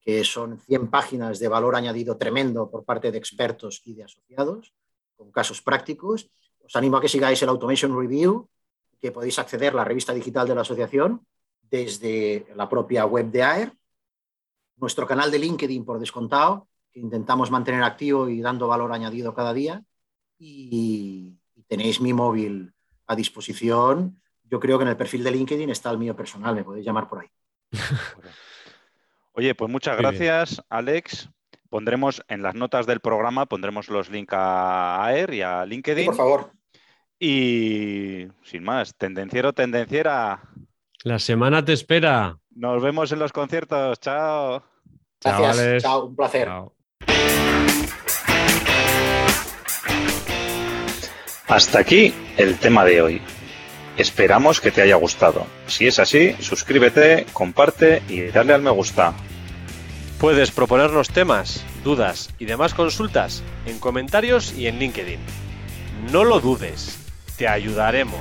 que son 100 páginas de valor añadido tremendo por parte de expertos y de asociados, con casos prácticos os animo a que sigáis el Automation Review, que podéis acceder a la revista digital de la asociación desde la propia web de AER, nuestro canal de LinkedIn por descontado, que intentamos mantener activo y dando valor añadido cada día, y, tenéis mi móvil a disposición. Yo creo que en el perfil de LinkedIn está el mío personal, me podéis llamar por ahí. *laughs* Oye, pues muchas gracias, Alex. Pondremos en las notas del programa, pondremos los links a AER y a LinkedIn. por favor. Y sin más, tendenciero, tendenciera. La semana te espera. Nos vemos en los conciertos. Chao. Gracias. Chao, un placer. Hasta aquí el tema de hoy. Esperamos que te haya gustado. Si es así, suscríbete, comparte y dale al me gusta. Puedes proponernos temas, dudas y demás consultas en comentarios y en LinkedIn. No lo dudes te ayudaremos.